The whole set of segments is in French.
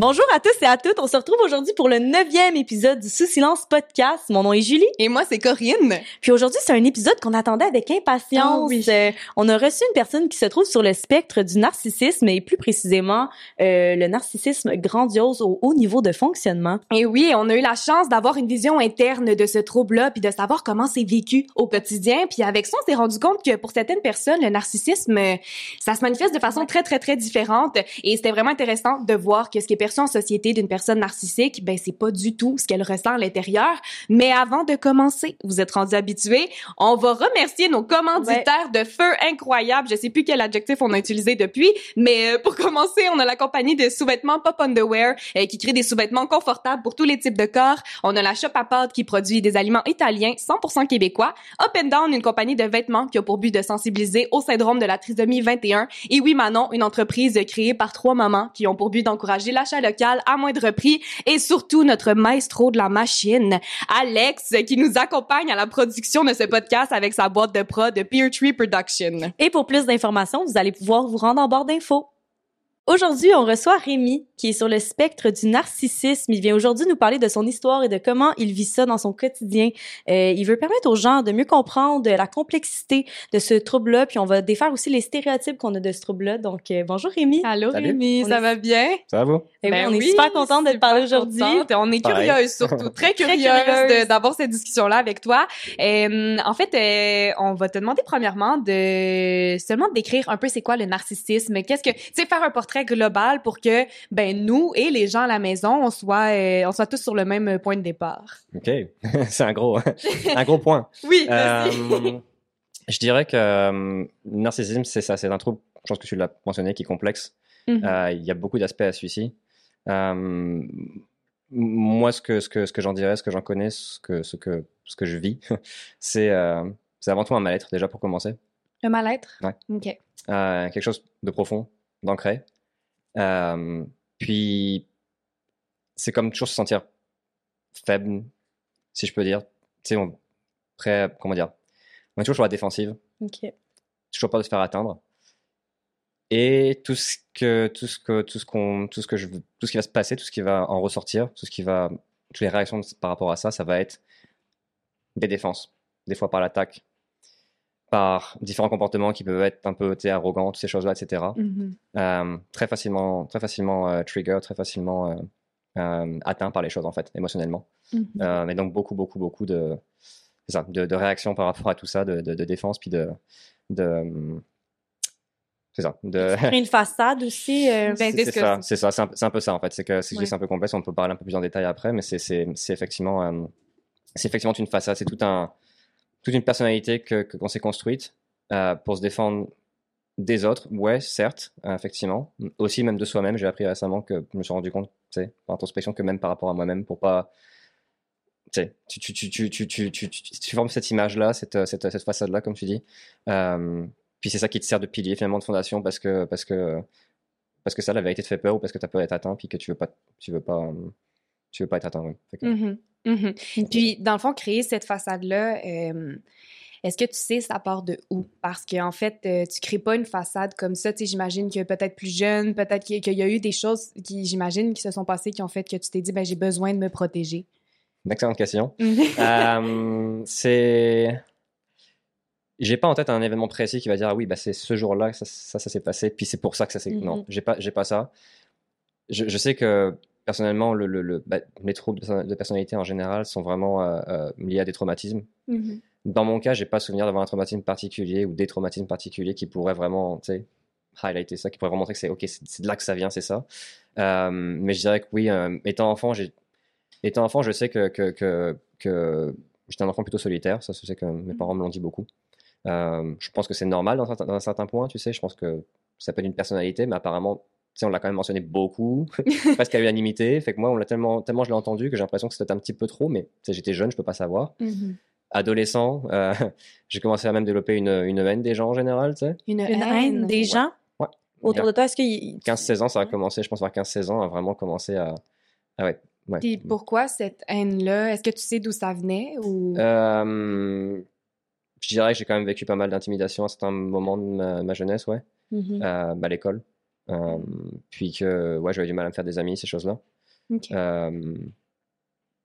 Bonjour à tous et à toutes. On se retrouve aujourd'hui pour le neuvième épisode du Sous Silence Podcast. Mon nom est Julie. Et moi, c'est Corinne. Puis aujourd'hui, c'est un épisode qu'on attendait avec impatience. Oh oui. Euh, on a reçu une personne qui se trouve sur le spectre du narcissisme et plus précisément euh, le narcissisme grandiose au haut niveau de fonctionnement. Et oui, on a eu la chance d'avoir une vision interne de ce trouble-là, puis de savoir comment c'est vécu au quotidien. Puis avec ça, on s'est rendu compte que pour certaines personnes, le narcissisme, euh, ça se manifeste de façon très, très, très différente. Et c'était vraiment intéressant de voir que ce qui est en société d'une personne narcissique, ben c'est pas du tout ce qu'elle ressent à l'intérieur. Mais avant de commencer, vous êtes rendus habitués, on va remercier nos commanditaires de feu incroyables. Je sais plus quel adjectif on a utilisé depuis, mais euh, pour commencer, on a la compagnie de sous-vêtements Pop Underwear euh, qui crée des sous-vêtements confortables pour tous les types de corps. On a la Shop à pâte qui produit des aliments italiens 100% québécois. Up and Down, une compagnie de vêtements qui a pour but de sensibiliser au syndrome de la trisomie 21. Et oui, Manon, une entreprise créée par trois mamans qui ont pour but d'encourager local à moindre prix. Et surtout, notre maestro de la machine, Alex, qui nous accompagne à la production de ce podcast avec sa boîte de prod de Peer Tree Production. Et pour plus d'informations, vous allez pouvoir vous rendre en barre d'infos. Aujourd'hui, on reçoit Rémi, qui est sur le spectre du narcissisme. Il vient aujourd'hui nous parler de son histoire et de comment il vit ça dans son quotidien. Euh, il veut permettre aux gens de mieux comprendre la complexité de ce trouble-là, puis on va défaire aussi les stéréotypes qu'on a de ce trouble-là. Donc, euh, bonjour Rémi. Allô Salut. Rémi, On ça est- va bien? Ça va vous? Eh oui, Ben on est oui, super contente de te parler aujourd'hui. On est Pareil. curieuse surtout, très curieuse, d'avoir cette discussion-là avec toi. Euh, en fait, euh, on va te demander premièrement de seulement décrire un peu c'est quoi le narcissisme. Qu'est-ce que, tu sais, faire un portrait global pour que ben nous et les gens à la maison on soit euh, on soit tous sur le même point de départ. OK. c'est un gros, un gros point. Oui. Euh, je dirais que euh, le narcissisme, c'est ça. C'est un trouble, je pense que tu l'as mentionné, qui est complexe. Mhm. Euh, il y a beaucoup d'aspects à celui-ci. Euh, moi, ce que, ce que, ce que j'en dirais, ce que j'en connais, ce que, ce que, ce que je vis, c'est euh, c'est avant tout un mal-être, déjà pour commencer. Le mal-être? Ouais. Ok. Euh, quelque chose de profond, d'ancré. Euh, puis, c'est comme toujours se sentir faible, si je peux dire. Tu sais, on, prêt, comment dire, on est toujours sur la défensive, toujours peur de se faire atteindre. Et tout ce que, tout ce que, tout ce qu'on, tout ce que je, tout ce qui va se passer, tout ce qui va en ressortir, tout ce qui va, toutes les réactions par rapport à ça, ça va être des défenses, des fois par l'attaque, par différents comportements qui peuvent être un peu arrogants, toutes ces choses-là, etc. Mhm. Euh, très facilement, très facilement euh, trigger, très facilement euh, atteint par les choses en fait, émotionnellement. Euh, mais donc beaucoup, beaucoup, beaucoup de, de, de réactions par rapport à tout ça, de, de, de défense, puis de, de c'est ça, de, une façade aussi. euh, Ben, c'est ça, c'est? ça, c'est un, peu- c'est un peu ça en fait. C'est que c'est Ouais. un peu complexe, on peut parler un peu plus en détail après, mais c'est effectivement euh, c'est effectivement une façade, c'est tout un toute une personnalité que, qu'on s'est construite euh, pour se défendre des autres, ouais, certes, euh, effectivement. Aussi, même de soi-même, j'ai appris récemment que je me suis rendu compte, tu sais, par introspection, que même par rapport à moi-même, pour pas. Tu tu, tu, tu, tu, formes cette image-là, cette, euh, cette, cette façade-là, comme tu dis. Puis c'est ça qui te sert de pilier, finalement, de fondation, parce que, parce que, parce que ça, la vérité te fait peur, ou parce que ta peur est atteinte, puis que tu veux pas, tu veux pas, tu veux pas être que- Mhm. Mhm. Puis, dans le fond, créer cette façade-là, euh, est-ce que tu sais ça part de où? Parce qu'en fait, euh, tu crées pas une façade comme ça. Tu sais, j'imagine que peut-être plus jeune, peut-être qu'il y a eu des choses qui, j'imagine, qui se sont passées qui ont fait que tu t'es dit, ben j'ai besoin de me protéger. Une excellente question. Euh, c'est j'ai pas en tête un événement précis qui va dire ah oui bah c'est ce jour-là que ça ça, ça s'est passé puis c'est pour ça que ça s'est non j'ai pas j'ai pas ça je, je sais que personnellement le, le, le- bah, les troubles de perso- de personnalité en général sont vraiment euh, euh, liés à des traumatismes. Mhm. dans mon cas j'ai pas souvenir d'avoir un traumatisme particulier ou des traumatismes particuliers qui pourraient vraiment highlighter ça qui pourraient vraiment montrer que c'est ok c'est de là que ça vient c'est ça. Euh, mais je dirais que oui étant enfant j'ai étant enfant je sais que que, que, que j'étais un enfant plutôt solitaire. Ça je sais que mes parents me l'ont dit beaucoup. Je pense que c'est normal dans, un certain- dans un certain point, tu sais. Je pense que ça peut être une personnalité, mais apparemment, on l'a quand même mentionné beaucoup, presque à l'unanimité. Fait que moi, on l'a tellement, tellement je l'ai entendu que j'ai l'impression que c'était un petit peu trop, mais tu sais, j'étais jeune, je peux pas savoir. Mhm. Adolescent, euh, j'ai commencé à même développer une, une haine des gens en général, tu sais. Une, Une haine des Ouais. gens? Ouais. autour de toi. Est-ce qu'il 15-16 ans, ça a commencé, je pense, vers 15-16 ans, à vraiment commencer à. Ah ouais. ouais. Puis pourquoi cette haine-là? Est-ce que tu sais d'où ça venait ou... Euh, je dirais que j'ai quand même vécu pas mal d'intimidation à certains moments de ma, ma jeunesse, ouais, Mhm. euh, à l'école. Euh, puis que, ouais, j'avais du mal à me faire des amis, ces choses-là. Euh,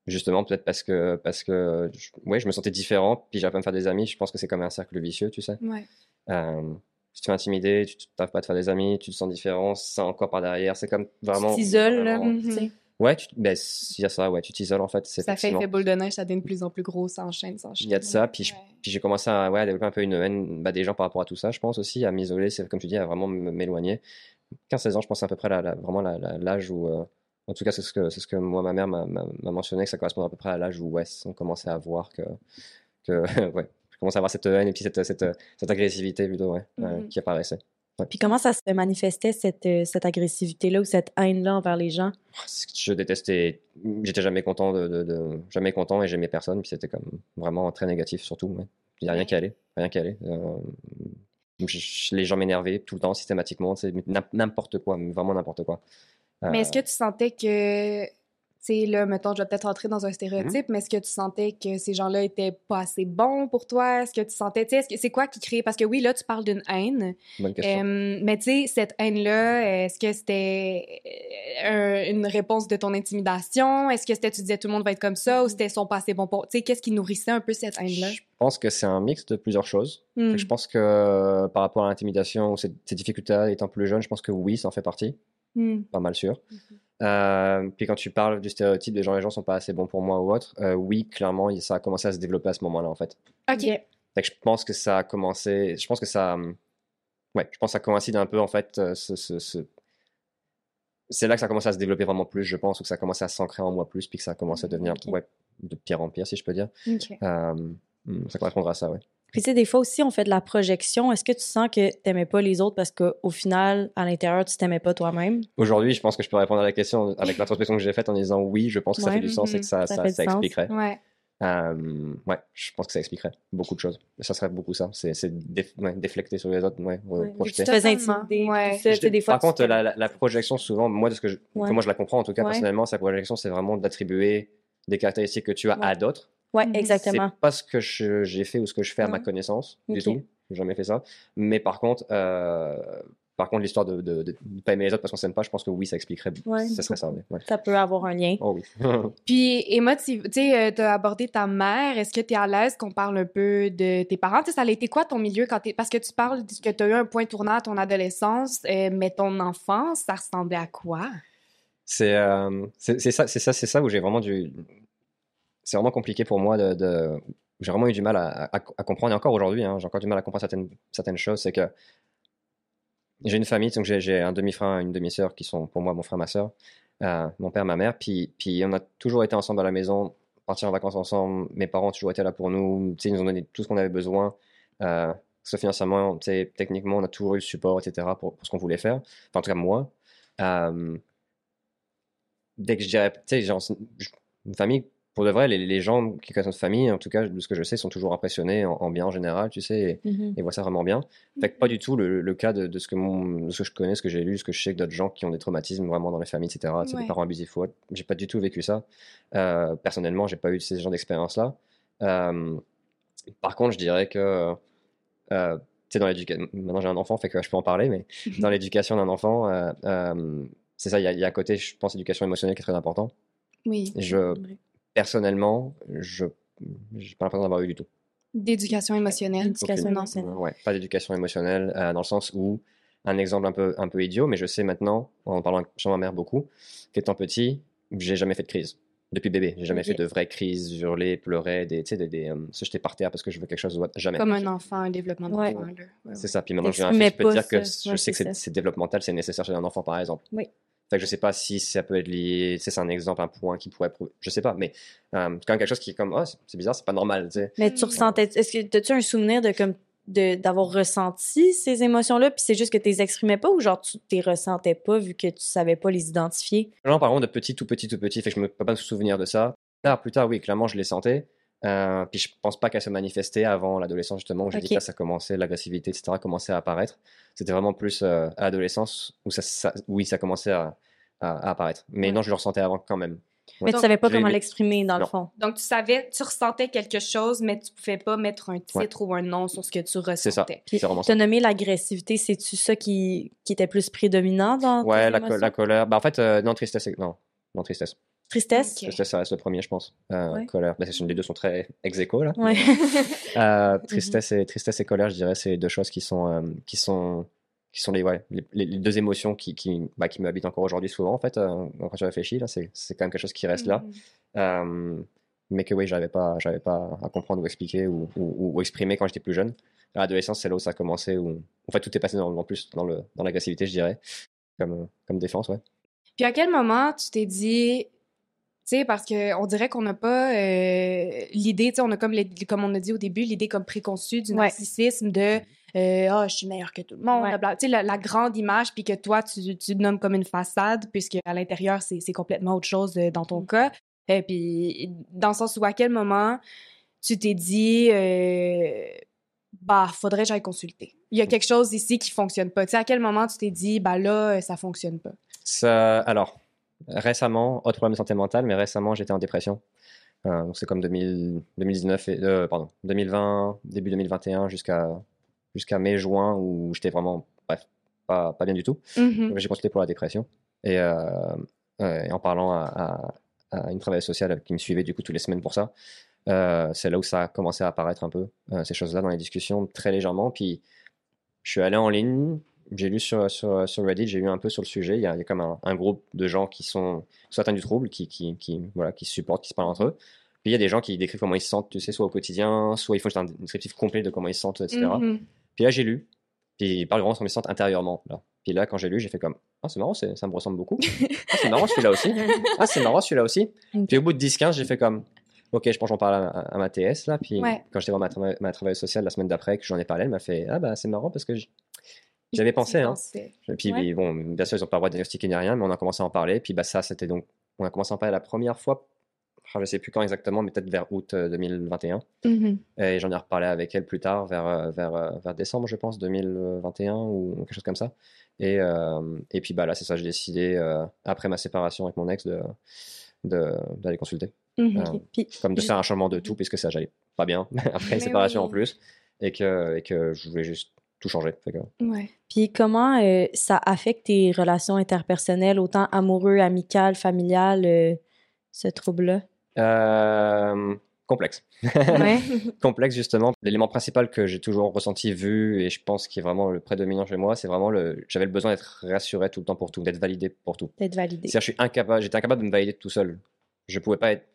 justement, peut-être parce que, parce que, je, ouais, je me sentais différent, puis j'arrive pas à me faire des amis. Je pense que c'est comme un cercle vicieux, tu sais. Ouais. Euh, tu es intimidé, tu n'arrives pas à te faire des amis, tu te sens différent, ça encore par derrière. C'est comme vraiment. Tu t'isoles, vraiment- tu sais. Ouais, tu, ben, il y a ça, ouais, tu t'isoles en fait. Ça fait effet boule de neige, ça devient de plus en plus gros, ça enchaîne, ça enchaîne. Il y a de ça, puis j'ai commencé à, ouais, à développer un peu une haine bah, des gens par rapport à tout ça, je pense aussi, à m'isoler, c'est comme tu dis, à vraiment m'éloigner. 15-16 ans, je pense à peu près la, la- vraiment l'âge où, euh, en tout cas, c'est ce que, c'est ce que moi, ma mère m'a mentionné, que ça correspond à peu près à l'âge où, ouais, on commençait à voir que, que ouais, je commençais à avoir cette haine et puis cette, cette, cette agressivité plutôt, ouais, euh, Mhm. qui apparaissait. Puis comment ça se manifestait, cette, euh, cette agressivité-là ou cette haine-là envers les gens? Je détestais, j'étais jamais content de, de- de- jamais content et j'aimais personne, puis c'était comme vraiment très négatif surtout, ouais. Il n'y a rien qui allait, rien qui allait. Euh, les gens m'énervaient tout le temps, systématiquement, c'est n'importe quoi, vraiment n'importe quoi. Mais est-ce Euh, que tu sentais que, sais, là, mettons, je vais peut-être rentrer dans un stéréotype, mais est-ce que tu sentais que ces gens-là étaient pas assez bons pour toi? Est-ce que tu sentais, tu sais, c'est quoi qui crée? Parce que oui, là, tu parles d'une haine, Bonne question. euh, mais tu sais, cette haine-là, est-ce que c'était euh, un- une réponse de ton intimidation? Est-ce que c'était, tu disais, tout le monde va être comme ça, ou c'était, sont pas assez bons pour, tu sais, qu'est-ce qui nourrissait un peu cette haine-là? Je pense que c'est un mix de plusieurs choses. Hmm. Je pense que euh, par rapport à l'intimidation ou ces, difficultés étant plus jeune, je pense que oui, ça en fait partie, Hmm. pas mal sûr. Euh, puis quand tu parles du stéréotype des gens, les gens sont pas assez bons pour moi ou autre, euh, oui, clairement, ça a commencé à se développer à ce moment-là en fait. OK. Que je pense que ça a commencé. Je pense que ça. hum, Ouais, je pense que ça coïncide un peu en fait. euh, ce, ce- ce- C'est là que ça a commencé à se développer vraiment plus, je pense, ou que ça a commencé à s'ancrer en moi plus, puis que ça a commencé à devenir Ok. ouais, de pire en pire, si je peux dire. OK. Euh, hum, ça correspondra à ça, ouais. Puis tu sais, des fois aussi, on fait de la projection. Est-ce que tu sens que t'aimais pas les autres parce qu'au final, à l'intérieur, tu t'aimais pas toi-même? Aujourd'hui, je pense que je peux répondre à la question avec l'introspection que j'ai faite en disant oui, je pense que ça Ouais, fait du sens et que ça, ça ça, expliquerait. Ouais. Euh, ouais, je pense que ça expliquerait beaucoup de choses. Ça serait beaucoup ça. C'est déf- ouais, déflecter sur les autres, ouais, Ouais, projeter. Tu te faisais Totalement. intimider. Ouais. tout ça, tu sais, des fois, Par contre, la, la- la projection, souvent, moi, de ce que je, je la comprends en tout cas Ouais. personnellement, sa projection, c'est vraiment d'attribuer des caractéristiques que tu as Ouais. à d'autres. Ouais, Mhm. exactement. C'est pas ce que je- j'ai fait ou ce que je fais à ma connaissance du tout. J'ai jamais fait ça. Mais par contre, euh, par contre, l'histoire de, de, de ne pas aimer les autres parce qu'on s'aime pas, je pense que oui, ça expliquerait. Ouais, ça serait ça. Ouais. Ça peut avoir un lien. Oh oui. Puis, émotive, tu sais, euh, t'as abordé ta mère. Est-ce que t'es à l'aise qu'on parle un peu de tes parents? Tu ça a été quoi ton milieu quand. Parce que tu parles que t'as eu un point tournant à ton adolescence, euh, mais ton enfance, ça ressemblait à quoi? C'est euh, ça, c'est ça, c'est ça où j'ai vraiment dû. C'est vraiment compliqué pour moi de. J'ai vraiment eu du mal à, comprendre, et encore aujourd'hui, hein, j'ai encore du mal à comprendre certaines, certaines choses. C'est que j'ai une famille, donc j'ai un demi-frère et une demi-sœur qui sont pour moi mon frère, ma sœur, euh, mon père, ma mère. Puis, puis on a toujours été ensemble à la maison, partir en vacances ensemble. Mes parents ont toujours été là pour nous. Ils nous ont donné tout ce qu'on avait besoin. Euh, que financièrement, techniquement, on a toujours eu le support, etc. pour, ce qu'on voulait faire. Enfin, en tout cas, moi. Euh, dès que je dirais, tu sais, une famille, pour de vrai, les, les gens qui connaissent notre famille, en tout cas, de ce que je sais, sont toujours impressionnés en, en bien en général, tu sais, et, Mhm. et voient ça vraiment bien. Fait que pas du tout le, le cas de, de ce que mon, de ce que je connais, ce que j'ai lu, ce que je sais que d'autres gens qui ont des traumatismes vraiment dans les familles, etc. Ouais. des parents abusifs ou autre. J'ai pas du tout vécu ça. Euh, personnellement, j'ai pas eu ces genres d'expérience-là. Euh, par contre, je dirais que, euh, tu sais, dans l'éducation, maintenant j'ai un enfant, fait que je peux en parler, mais dans l'éducation d'un enfant, euh, euh, c'est ça, il y, a- il y a un côté, je pense, éducation émotionnelle qui est très important. Oui. Je, personnellement, je j'ai pas l'impression d'avoir eu du tout. D'éducation émotionnelle. Éducation Aucune. émotionnelle. Ouais, pas d'éducation émotionnelle, euh, dans le sens où, un exemple un peu, un peu idiot, mais je sais maintenant, en parlant sur ma mère beaucoup, qu'étant petit, j'ai jamais fait de crise. Depuis bébé, j'ai jamais fait de vraies crises, hurler, pleurer, des, tu sais, des, des, euh, se jeter par terre parce que je veux quelque chose ou autre. Jamais. Comme un enfant, un développement Ouais. C'est ça. Puis maintenant fils, je peux te dire que je sais que c'est développemental, c'est nécessaire chez un enfant, par exemple. Oui. Fait que je sais pas si ça peut être lié, tu c'est un exemple, un point qui pourrait prouver, je sais pas, mais euh, quand même quelque chose qui est comme, oh, c'est bizarre, c'est pas normal, tu sais. Mais tu ressentais. Est-ce que as-tu un souvenir de comme d'avoir ressenti ces émotions-là, puis c'est juste que tu les exprimais pas ou genre tu les ressentais pas vu que tu savais pas les identifier? Non, par contre, de petit, tout petit, tout petit, fait que je me peux pas me souvenir de ça. Tard, plus tard, oui, clairement, je les sentais. Euh, puis je pense pas qu'elle se manifestait avant l'adolescence, justement, où j'ai dit Ok. que ça commençait, l'agressivité, etc., commençait à apparaître. C'était vraiment plus euh, à l'adolescence où ça, ça- oui, ça commençait à, à- à apparaître. Mais Ouais. non, je le ressentais avant quand même. Mais tu Donc, savais pas comment l'exprimer dans le fond. Donc, tu savais, tu ressentais quelque chose, mais tu pouvais pas mettre un titre Ouais. ou un nom sur ce que tu ressentais. C'est ça. Puis, C'est Tu as nommé l'agressivité, c'est-tu ça qui, qui était plus prédominant dans Ouais, la, co- la colère. Bah, en fait, euh, non, tristesse. Non, non, tristesse. Tristesse? Tristesse, ça reste le premier, je pense. Euh, Ouais. Colère. Bah, c'est- les deux sont très ex aequo, là. Ouais. Euh, tristesse, et, tristesse et colère, je dirais, c'est les deux choses qui sont, euh, qui sont, qui sont les, ouais, les, deux émotions qui, qui, bah, qui me habitent encore aujourd'hui souvent, en fait, euh, quand je réfléchis, là, c'est, c'est quand même quelque chose qui reste là. Mhm. Euh, mais que oui, j'avais pas, j'avais pas à comprendre ou expliquer ou, ou, ou exprimer quand j'étais plus jeune. À l'adolescence, c'est là où ça a commencé, où en fait tout est passé dans, en plus dans, le, dans l'agressivité, je dirais, comme, comme défense, ouais. Puis à quel moment tu t'es dit, tu sais, parce que on dirait qu'on n'a pas euh, l'idée, tu sais, on a comme, les- comme on a dit au début, l'idée comme préconçue du Ouais. narcissisme de euh, ah je suis meilleur que tout le monde, Ouais. blablabla. tu sais la, la grande image, puis que toi tu, tu nommes comme une façade, puisque à l'intérieur c'est c'est complètement autre chose euh, dans ton Mm. cas. Et puis dans le sens où à quel moment tu t'es dit euh, bah faudrait que j'aille consulter. Il y a quelque chose ici qui fonctionne pas. Tu sais à quel moment tu t'es dit bah là euh, ça fonctionne pas? Ça, alors, récemment, autre problème de santé mentale, mais récemment, j'étais en dépression. Euh, donc c'est comme 2000 2019, et, euh, pardon, 2020, début 2021 jusqu'à jusqu'à mai-juin où j'étais vraiment, bref, pas, pas bien du tout. Mhm. J'ai consulté pour la dépression et, euh, et en parlant à, à- à une travailleuse sociale qui me suivait du coup toutes les semaines pour ça, c'est là où ça a commencé à apparaître un peu, ces choses-là dans les discussions très légèrement. Puis je suis allé en ligne, j'ai lu sur, sur, sur Reddit, j'ai lu un peu sur le sujet. Il y a, il y a comme un, un groupe de gens qui sont soit atteints du trouble, qui, qui, qui, voilà, qui se supportent, qui se parlent entre eux. Puis il y a des gens qui décrivent comment ils se sentent, tu sais, soit au quotidien, soit il faut juste un descriptif complet de comment ils se sentent, etc. Mhm. Puis là, j'ai lu. Puis il parle vraiment de comment ils se sentent intérieurement. Là. Puis là, quand j'ai lu, j'ai fait comme Ah, c'est marrant, ça me ressemble beaucoup. Ah, c'est marrant celui-là aussi. Ah, c'est marrant celui-là aussi. Puis au bout de 10-15, j'ai fait comme Ok, je pense j'en parle à, ma TS. Là. Puis Ouais. quand j'étais voir ma, trava- ma travailleuse sociale la semaine d'après, que j'en ai parlé, elle m'a fait Ah, bah c'est marrant parce que j'avais pensé. Hein. Et puis Ouais. bon, bien sûr, ils n'ont pas le droit de diagnostiquer ni rien, mais on a commencé à en parler. Puis bah, ça, c'était donc. On a commencé à en parler la première fois. Je sais plus quand exactement, mais peut-être vers août euh, 2021. Mhm. Et j'en ai reparlé avec elle plus tard, vers, euh, vers, euh, vers décembre, je pense, 2021 ou quelque chose comme ça. Et, euh, et puis bah, là, c'est ça, j'ai décidé, euh, après ma séparation avec mon ex, de, de- d'aller consulter. Euh. Puis, Comme de faire un changement de tout, puisque ça, j'allais pas bien, après une séparation en plus, et que, et que je voulais juste tout que- Ouais. puis comment euh, ça affecte tes relations interpersonnelles, autant amoureux, amicales, familiales, euh, ce trouble-là? Euh, complexe. Ouais. complexe justement. L'élément principal que j'ai toujours ressenti, vu, et je pense qui est vraiment le prédominant chez moi, c'est vraiment le. J'avais le besoin d'être rassuré tout le temps pour tout, d'être validé pour tout. D'être validé. C'est-à-dire, je suis incapable, j'étais incapable de me valider tout seul. Je pouvais pas être.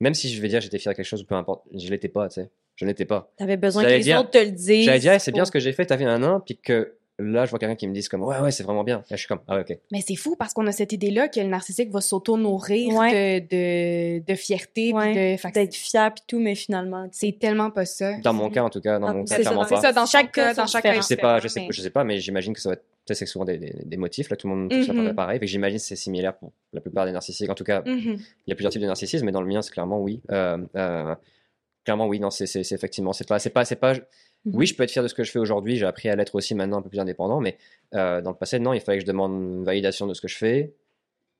Même si je vais dire j'étais fier de quelque chose ou peu importe, je l'étais pas, tu sais. Je n'étais pas. T'avais besoin que les dire- autres te le disent. J'allais dire, hey, c'est bien ce que j'ai fait, t'as vu un an, puis que là, je vois quelqu'un qui me dise comme, ouais, ouais, c'est vraiment bien. Là, je suis comme, ah, ouais, ok. Mais c'est fou parce qu'on a cette idée-là que le narcissique va s'auto-nourrir Ouais. de, de, de fierté. puis Ouais, de... D'être fier puis tout, mais finalement, C'est tellement pas ça. Dans mon cas, en tout cas, dans Ah, mon c'est cas, ça, clairement C'est pas. ça, dans chaque cas, dans chaque cas. Je sais pas, je sais, mais- je sais pas, mais j'imagine que ça va être. tu sais, c'est souvent des, des, des motifs, là, tout le monde ça Mhm. pas pareil. Fait que j'imagine que c'est similaire pour la plupart des narcissiques. En tout cas, Mhm. il y a plusieurs types de narcissisme, mais dans le mien, c'est clairement oui. Euh, euh, clairement oui, non, c'est effectivement, c'est pas, c'est pas, c'est pas. Oui, je peux être fier de ce que je fais aujourd'hui. J'ai appris à l'être aussi maintenant un peu plus indépendant, mais euh, dans le passé, non, il fallait que je demande une validation de ce que je fais,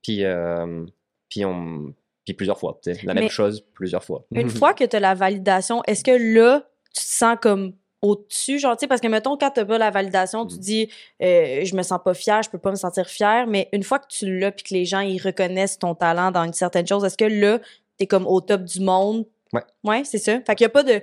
puis, euh, puis on, puis plusieurs fois, la même chose plusieurs fois. Une fois que tu as la validation, est-ce que là, tu te sens comme au-dessus, genre, tu sais, parce que mettons, quand t'as pas la validation, tu Mm. dis, euh, je me sens pas fier, je peux pas me sentir fier, mais une fois que tu l'as puis que les gens, ils reconnaissent ton talent dans une certaine chose, est-ce que là, t'es comme au top du monde? Ouais. Ouais, c'est ça. Fait qu'il y a pas de,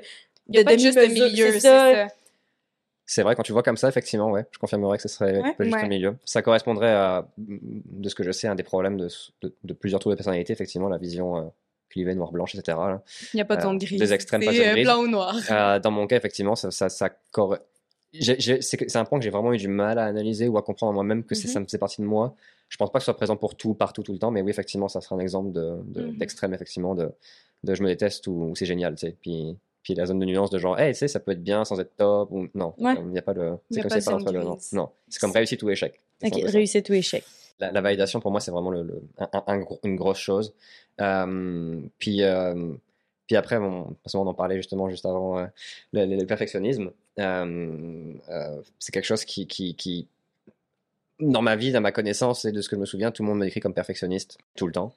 Il y a de pas juste demi-mesure, milieu, c'est ça. vrai, quand tu vois comme ça, effectivement, ouais, je confirmerais que ce serait Ouais. pas juste Ouais. un milieu. Ça correspondrait à, de ce que je sais, un des problèmes de, de, de plusieurs troubles de personnalité, effectivement, la vision euh, clivée, noire-blanche, etc. là. Il n'y a pas de Euh, zone grise. des extrêmes, pas de euh, grise. blanc ou noir. Euh, dans mon cas, effectivement, ça, ça, ça c'est un point que j'ai vraiment eu du mal à analyser ou à comprendre moi-même que Mhm. ça me faisait partie de moi. Je pense pas que ce soit présent pour tout, partout, tout le temps, mais oui, effectivement, ça sera un exemple de- de- Mhm. d'extrême, effectivement, de, de je me déteste ou, ou c'est génial, tu sais. Puis puis la zone de nuance de genre, hey, tu sais, ça peut être bien sans être top, ou non, Ouais. il n'y a pas le. C'est comme pas c'est pas de entre le. zone Non, grise. non. c'est comme réussite ou échec. Ok, réussite ou échec. La, la validation pour moi, c'est vraiment le, le- un- un- un gros- une grosse chose. Euh, puis, euh, puis après, bon, parce qu'on en parlait justement juste avant, euh, le, perfectionnisme, c'est quelque chose qui, qui, qui, dans ma vie, dans ma connaissance et de ce que je me souviens, tout le monde me décrit comme perfectionniste tout le temps.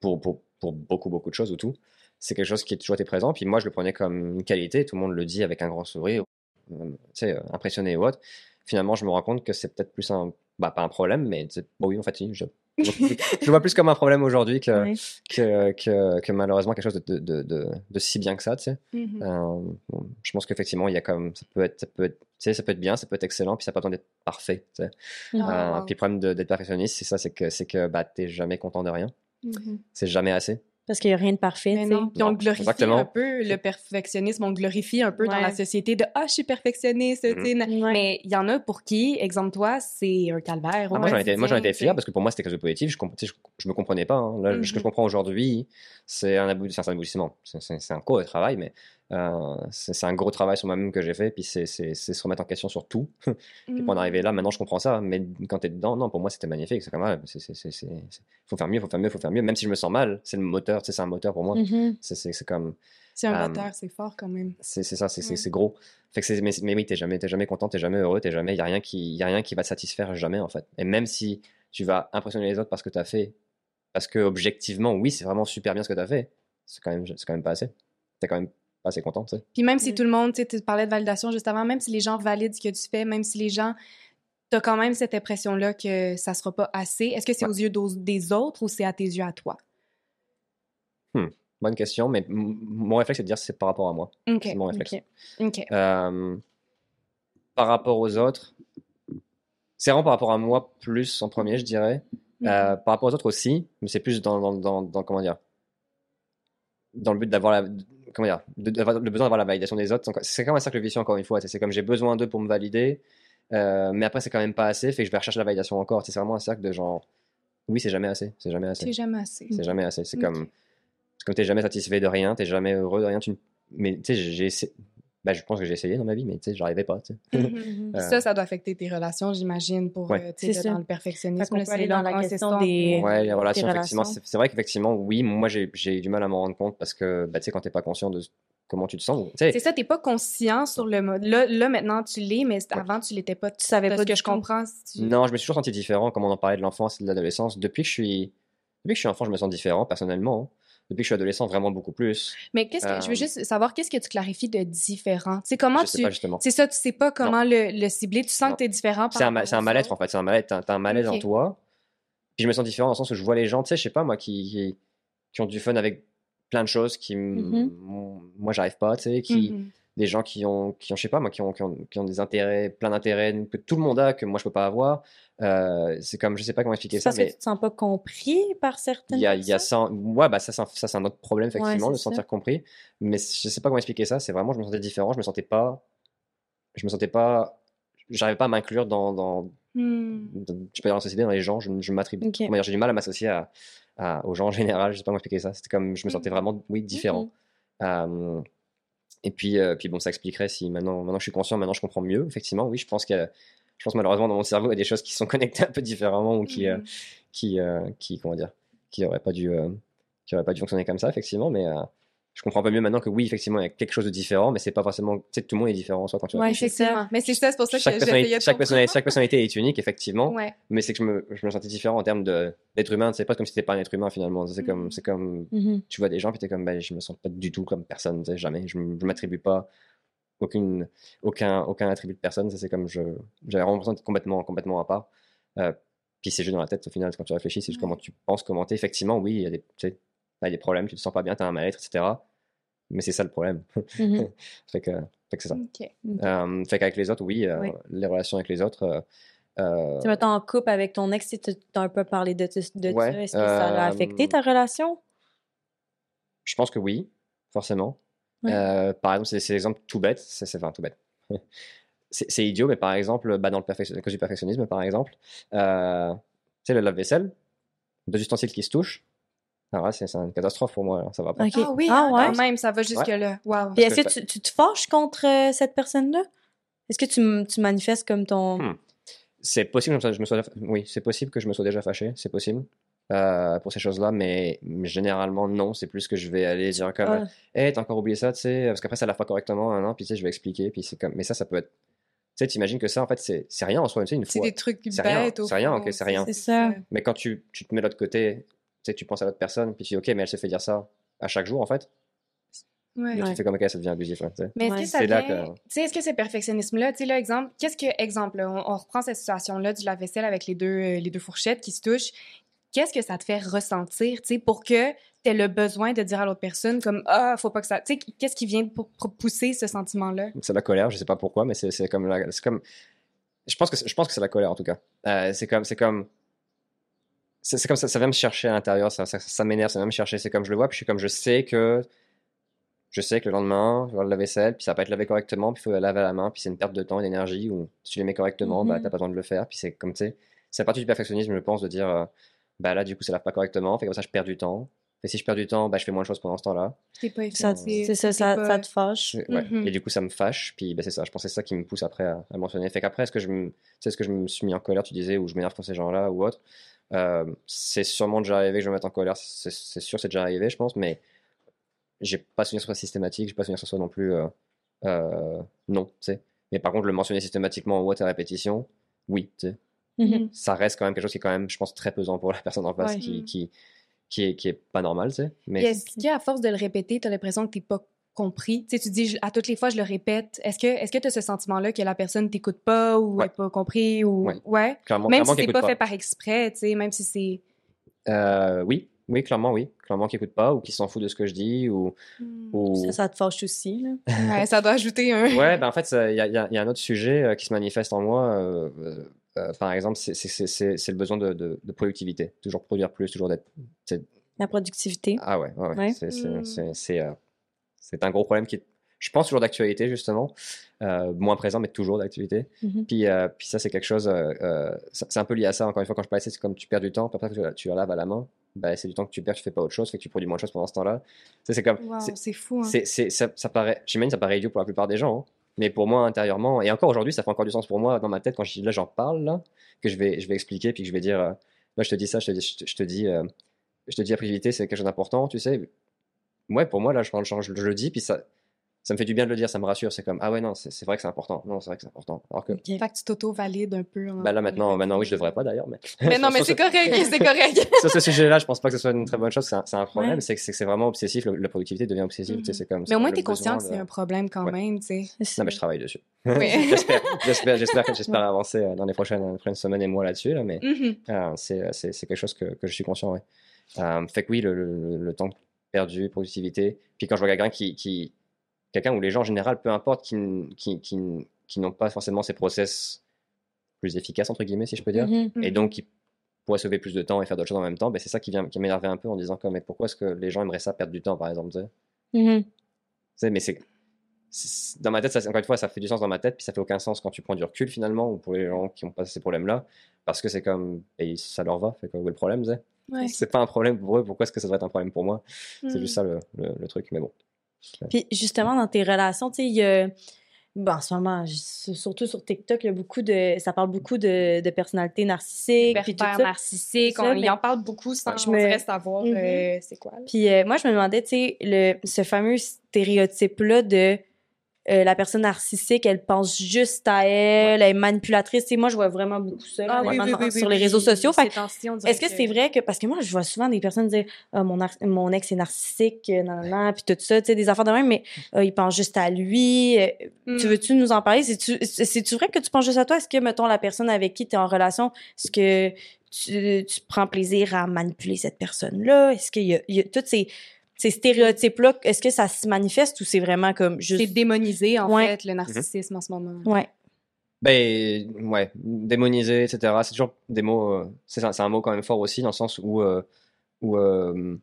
Pour, pour, pour beaucoup, beaucoup de choses ou tout. C'est quelque chose qui est toujours été présent. Puis moi, je le prenais comme une qualité. Tout le monde le dit avec un grand sourire, euh, euh, impressionné ou autre. Finalement, je me rends compte que c'est peut-être plus un, bah, pas un problème, mais bon, oui, en fait, je, je le vois plus comme un problème aujourd'hui que, Ouais. que, que, que malheureusement quelque chose de, de, de, si bien que ça, tu sais. Mhm. Euh, bon, je pense qu'effectivement, il y a comme, ça peut être, ça peut être, tu sais, ça peut être bien, ça peut être excellent, puis ça n'a pas besoin d'être parfait, tu sais. Ah, Euh, wow. puis le problème d'être perfectionniste, c'est ça, c'est que, c'est que, bah, t'es jamais content de rien. Mhm. C'est jamais assez. Parce qu'il n'y a rien de parfait, Mais non. Puis on le glorifie exactement. un peu, le perfectionnisme, on le glorifie un peu dans la société de Ah, je suis perfectionniste, Ouais. Mais il y en a pour qui, exemple toi, c'est un calvaire. Ah, moi, j'en étais, moi, j'en étais quotidien, fier parce que pour moi, c'était quelque chose de positif. Je, comp- je, je me comprenais pas. hein. Là, ce que Mhm. je comprends aujourd'hui, c'est un, abou- c'est un aboutissement. C'est, c'est- c'est un cours de travail, mais c'est, c'est un gros travail sur moi-même que j'ai fait. Puis c'est, se remettre en question sur tout. tu. Puis pour en arriver là, maintenant, je comprends ça. Mais quand t'es dedans, non, pour moi, c'était magnifique. C'est comme, ah, c'est- faut faire mieux, faut faire mieux, faut faire mieux. Même si je me sens mal, c'est le moteur. Tu c'est un moteur pour moi. Mhm. C'est, comme, C'est un Euh, moteur, c'est fort quand même. c'est, ça, c'est, gros. Fait que mais, mais oui, t'es jamais, jamais content, t'es jamais heureux, t'es jamais, y a rien qui, y a rien qui va te satisfaire jamais, en fait. Et même si tu vas impressionner les autres parce que t'as fait, parce que objectivement, oui, c'est vraiment super bien ce que t'as fait, c'est quand même, c'est quand même pas assez. T'es quand même assez content, tu sais. Puis même si Mm. tout le monde, tu sais, tu parlais de validation juste avant, même si les gens valident ce que tu fais, même si les gens, t'as quand même cette impression-là que ça sera pas assez. Est-ce que c'est Ouais. aux yeux des autres ou c'est à tes yeux à toi? Bonne question, mais mon réflexe, c'est de dire c'est par rapport à moi. C'est mon réflexe. Euh, par rapport aux autres, c'est vraiment par rapport à moi plus en premier, je dirais. Mhm. Euh, par rapport aux autres aussi, mais c'est plus dans, dans, dans, dans- comment dire, dans le but d'avoir la, comment dire, de- le besoin d'avoir la validation des autres. C'est comme un cercle vicieux encore une fois. C'est comme j'ai besoin d'eux pour me valider, euh, mais après c'est quand même pas assez, fait que je vais rechercher la validation encore. C'est vraiment un cercle de genre, oui c'est jamais assez, c'est jamais assez, C'est jamais assez. c'est jamais assez. C'est Ok. comme, c'est comme t'es jamais satisfait de rien, t'es jamais heureux de rien. Tu, mais tu sais, j'ai bah, je pense que j'ai essayé dans ma vie, mais tu sais, j'arrivais pas. tu sais. Mhm. Euh, Ça, ça doit affecter tes relations, j'imagine, pour Ouais. euh, tu sais, dans le perfectionnisme. Fait qu'on là, peut c'est aller dans la question des- Ouais, les relations, effectivement. C'est vrai qu'effectivement, oui, moi, j'ai du mal à m'en rendre compte parce que, bah, tu sais, quand t'es pas conscient de comment tu te sens, C'est ça, t'es pas conscient sur le mode. Là, là maintenant, tu l'es, mais avant, tu l'étais pas. Tu savais pas ce que je comprends. si tu- non, je me suis toujours senti différent, comme on en parlait de l'enfance et de l'adolescence. Depuis que je suis, depuis que je suis enfant, je me sens différent, personnellement. hein. Depuis que je suis adolescent, vraiment beaucoup plus. Mais qu'est-ce que je veux Euh, juste savoir, qu'est-ce que tu clarifies de différent? C'est comment je sais tu. pas, justement. C'est ça, tu sais pas comment le, le cibler. Tu sens Non. que t'es différent par C'est un, mal-être, en fait. C'est un mal-être. T'as un malaise en toi. Puis je me sens différent dans le sens où je vois les gens, tu sais, je sais pas, moi, qui, qui, qui ont du fun avec plein de choses qui, m- Mhm. m- moi, j'arrive pas, tu sais, qui, Mhm. Des gens qui ont, qui ont, je sais pas, moi, qui ont, qui ont, qui ont des intérêts, plein d'intérêts que tout le monde a, que moi, je peux pas avoir. Euh, c'est comme, je sais pas comment expliquer ça, parce que mais tu te sens pas compris par certaines il y a, il y a personnes? ça, ouais, bah, ça, c'est un- ça, c'est un autre problème, effectivement, Ouais, de se sentir ça. compris. Mais je sais pas comment expliquer ça, c'est vraiment, je me sentais différent, je me sentais pas, je me sentais pas, j'arrivais pas à m'inclure dans, dans, Hmm. dans- je sais pas, dans la société, dans les gens, je, je m'attribue, Ok. comment dire, j'ai du mal à m'associer à, à- aux gens en général, je sais pas comment expliquer ça. C'était comme, je me sentais Mhm. vraiment, oui, différent. Euh, et puis, euh, puis bon, ça expliquerait si maintenant, maintenant je suis conscient, maintenant je comprends mieux. Effectivement, oui, je pense qu'il y a- je pense malheureusement dans mon cerveau il y a des choses qui sont connectées un peu différemment ou qui, euh, Mhm. qui, euh, qui, comment dire, qui auraient pas dû, euh, qui auraient pas dû fonctionner comme ça, effectivement. Mais je comprends un peu mieux maintenant que oui, effectivement, il y a quelque chose de différent, mais c'est pas forcément, tu sais, tout le monde est différent en soi quand tu Ouais, réfléchis. effectivement. Mais c'est ça, c'est pour ça que Chaque j'essayais personnalité, de chaque, personnalité, chaque personnalité est unique, effectivement, Ouais. mais c'est que je me, je me sentais différent en termes d'être humain. C'est pas comme si t'étais pas un être humain finalement. C'est comme, Mhm. c'est comme, Mhm. tu vois des gens puis t'es comme ben je me sens pas du tout comme personne tu sais, jamais je, je m'attribue pas aucune aucun aucun attribut de personne ça c'est comme je j'avais vraiment l'impression d'être complètement complètement à part Euh, puis c'est juste dans la tête au final quand tu réfléchis c'est juste Ouais. comment tu penses comment t'es effectivement oui il y a des t'as des problèmes tu te sens pas bien t'as un mal-être etc mais c'est ça le problème Mhm. fait que fait que c'est ça OK. Euh, fait qu'avec les autres oui, euh, Oui. les relations avec les autres euh, euh, Tu mettons, en couple avec ton ex, tu as un peu parlé de, de Ouais, ça. Est-ce que ça a affecté ta relation? Je pense que oui, forcément. Par exemple, c'est c'est l'exemple tout bête, c'est c'est- enfin tout bête. C'est c'est idiot, mais par exemple, bah, dans le perfection- à cause du perfectionnisme, par exemple, tu sais, le lave-vaisselle, deux ustensiles qui se touchent, Alors là, c'est c'est une catastrophe pour moi, là, ça va pas. Ah oui, Ah hein, ouais? quand même, ça va jusque-là. Wow. Puis est-ce que tu, tu te fâches contre euh, cette personne-là? Est-ce que tu, tu manifestes comme ton... Hmm. C'est possible que je me sois, je me sois- oui, c'est possible que je me sois déjà fâché, c'est possible euh, pour ces choses-là, mais mais généralement non. C'est plus que je vais aller dire comme, Ah. hey, t'as encore oublié ça, tu sais, parce qu'après ça lave pas correctement, un an, puis tu sais, je vais expliquer, puis c'est comme, mais ça, ça peut être, tu sais, t'imagines que ça, en fait, c'est c'est rien en soi, tu sais, une C'est fois. des trucs C'est bêtes. c'est rien, ok, c'est rien. C'est ça. Mais quand tu, tu te mets de l'autre côté, sais, tu penses à l'autre personne, puis tu dis, ok, mais elle se fait dire ça à chaque jour, en fait. Ouais. Et Ouais. tu fais comme, ok, ça devient abusif, là, tu sais. Mais est-ce Ouais. que là vient... que- Tu sais, est-ce que ce perfectionnisme-là, tu sais, là, exemple, qu'est-ce que, exemple, là, on, on reprend cette situation-là du lave-vaisselle avec les deux, euh, les deux fourchettes qui se touchent. Qu'est-ce que ça te fait ressentir, tu sais, pour que tu aies le besoin de dire à l'autre personne comme, ah, faut pas que ça... Tu sais, qu'est-ce qui vient pour, pour pousser ce sentiment-là? C'est la colère, je sais pas pourquoi, mais c'est comme la- c'est comme je pense que c'est- je pense que c'est la colère en tout cas. Euh, c'est comme c'est comme c'est comme ça, ça vient me chercher à l'intérieur, ça, ça, ça m'énerve, ça vient me chercher. C'est comme je le vois, puis je suis comme je sais que je sais que le lendemain, je vais avoir le vaisselle, puis ça va pas être lavé correctement, puis il faut le laver à la main, puis c'est une perte de temps et d'énergie. Ou si tu les mets correctement, bah Mhm. t'as pas besoin de le faire. Puis c'est comme tu sais, c'est la partie du perfectionnisme, je pense, de dire euh, bah là du coup ça lave pas correctement, fait comme ça je perds du temps. Et si je perds du temps, bah je fais moins de choses pendant ce temps-là. Ça, efficace, c'est ça, ça, pas- ça te fâche? Ouais. Mhm. Et du coup, ça me fâche. Puis ben, c'est ça, je pense que c'est ça qui me pousse après à, à mentionner. Fait qu'après, est-ce que je me, c'est ce que je me suis mis en colère, tu disais, ou je m'énerve contre ces gens-là ou autre? Euh, c'est sûrement déjà arrivé que je me mette en colère. C'est sûr, c'est déjà arrivé, je pense, mais j'ai pas souvenir que ce soit systématique. J'ai pas souvenir que ce soit non plus euh, euh, non, tu sais. Mais par contre, le mentionner systématiquement ou autre à répétition, oui, tu sais. Mhm. Ça reste quand même quelque chose qui est quand même, je pense, très pesant pour la personne en face, Ouais. qui, Mhm. qui, qui, est, qui est pas normal, tu sais. Mais est-ce qu'à force de le répéter, t'as l'impression que t'es pas compris? Tu sais, tu dis, à toutes les fois, je le répète. Est-ce que est-ce que t'as ce sentiment-là que la personne t'écoute pas ou Ouais. est pas compris ou... Ouais. clairement, Même clairement si c'est écoute pas, fait par exprès, tu sais, même si c'est... Euh, oui, oui, clairement, oui. Clairement qu'ils n'écoutent pas ou qu'ils s'en foutent de ce que je dis ou. ou... Ça, ça te fâche aussi, là. Ouais, ça doit ajouter un... Ouais, ben en fait, il y a, y a- y a un autre sujet euh, qui se manifeste en moi. euh, euh, par exemple, c'est- le besoin de, de- de productivité. Toujours produire plus, toujours d'être. La productivité. Ah ouais, ouais, ouais. Ouais. C'est- Mm. euh, c'est un gros problème qui est, je pense, toujours d'actualité, justement. Euh, moins présent, mais toujours d'actualité. Mhm. Puis, euh, puis ça, c'est quelque chose. euh, c'est un peu lié à ça, encore une fois, quand je parlais, c'est comme tu perds du temps, puis après, tu, la- tu la laves à la main. Ben, c'est du temps que tu perds, tu fais pas autre chose, fait que tu produis moins de choses pendant ce temps-là. C'est comme. Wow, c'est- c'est fou, hein. c'est, ça, ça paraît, j'imagine ça paraît idiot pour la plupart des gens, hein. mais pour moi intérieurement, et encore aujourd'hui, ça fait encore du sens pour moi dans ma tête quand je, là j'en parle, là, que je vais, je vais expliquer, puis que je vais dire, euh, là je te dis ça, je te dis, je te, dis, euh, je te dis la productivité c'est quelque chose d'important, tu sais. Ouais, pour moi là, je, je, je, je le dis, puis ça, ça me fait du bien de le dire, ça me rassure, c'est comme, ah ouais, non, c'est, vrai que c'est important, non, c'est vrai que c'est important. Alors que, Ok. Fait que tu t'auto-valides un peu. hein. bah là maintenant, maintenant oui, je devrais pas d'ailleurs, mais. Mais non, mais c'est ce- correct, c'est correct. Sur ce sujet-là, je pense pas que ce soit une très bonne chose, c'est un, problème, Ouais. c'est que c'est vraiment obsessif, le- la productivité devient obsessive, tu sais, Mhm. c'est comme. Mais au moins, le t'es conscient que c'est un problème quand Ouais. même, tu sais. Non, mais je travaille dessus. Oui. j'espère, j'espère, j'espère, que- j'espère avancer euh, dans les prochaines, les prochaines semaines et mois là-dessus, là, mais euh, c'est, quelque chose que, que je suis conscient, ouais. Euh, fait que oui, le, le, le temps perdu, productivité. Puis quand je vois quelqu'un qui, qui quelqu'un ou les gens en général, peu importe, qui, qui, qui, qui n'ont pas forcément ces process plus efficaces, entre guillemets, si je peux dire, Mhm. et donc qui pourraient sauver plus de temps et faire d'autres choses en même temps, ben, c'est ça qui vient qui m'énervait un peu en disant comme, mais pourquoi est-ce que les gens aimeraient ça perdre du temps, par exemple, tu sais? Mhm. Tu sais, mais c'est dans ma tête, ça, encore une fois, ça fait du sens dans ma tête, puis ça fait aucun sens quand tu prends du recul finalement, ou pour les gens qui ont pas ces problèmes-là, parce que c'est comme, et ça leur va, fait que où est le problème, tu sais? Ouais. C'est pas un problème pour eux, pourquoi est-ce que ça devrait être un problème pour moi? C'est juste ça le, le- le truc, mais bon. Puis justement, dans tes relations, tu sais, il y a... Bon, en ce moment, surtout sur TikTok, il y a beaucoup de... Ça parle beaucoup de, de personnalités narcissiques, puis tout Pervers ça. narcissique, on mais- y en parle beaucoup sans Je on me- savoir Mhm. euh, c'est quoi. Puis euh, moi, je me demandais, tu sais, le, ce fameux stéréotype-là de euh, la personne narcissique, elle pense juste à elle, elle est manipulatrice. Sais, moi, je vois vraiment beaucoup ça maintenant, sur les réseaux sociaux. Que Est-ce que c'est vrai que parce que moi je vois souvent des personnes dire ah, mon ex est narcissique euh, nan, nan, nan, puis tout ça tu sais des affaires de même mais euh, il pense juste à lui Mm. tu veux-tu nous en parler? C'est tu c'est vrai que tu penses juste à toi? Est-ce que mettons la personne avec qui tu es en relation est-ce que tu, tu prends plaisir à manipuler cette personne là est-ce qu'il y y a tous ces ces stéréotypes là est-ce que ça se manifeste ou c'est vraiment comme C'est juste démonisé en Ouais. fait le narcissisme en ce moment. ouais Ben, ouais, démoniser, etc. C'est toujours des mots. euh, c'est un, c'est un mot quand même fort aussi, dans le sens où. euh, où euh,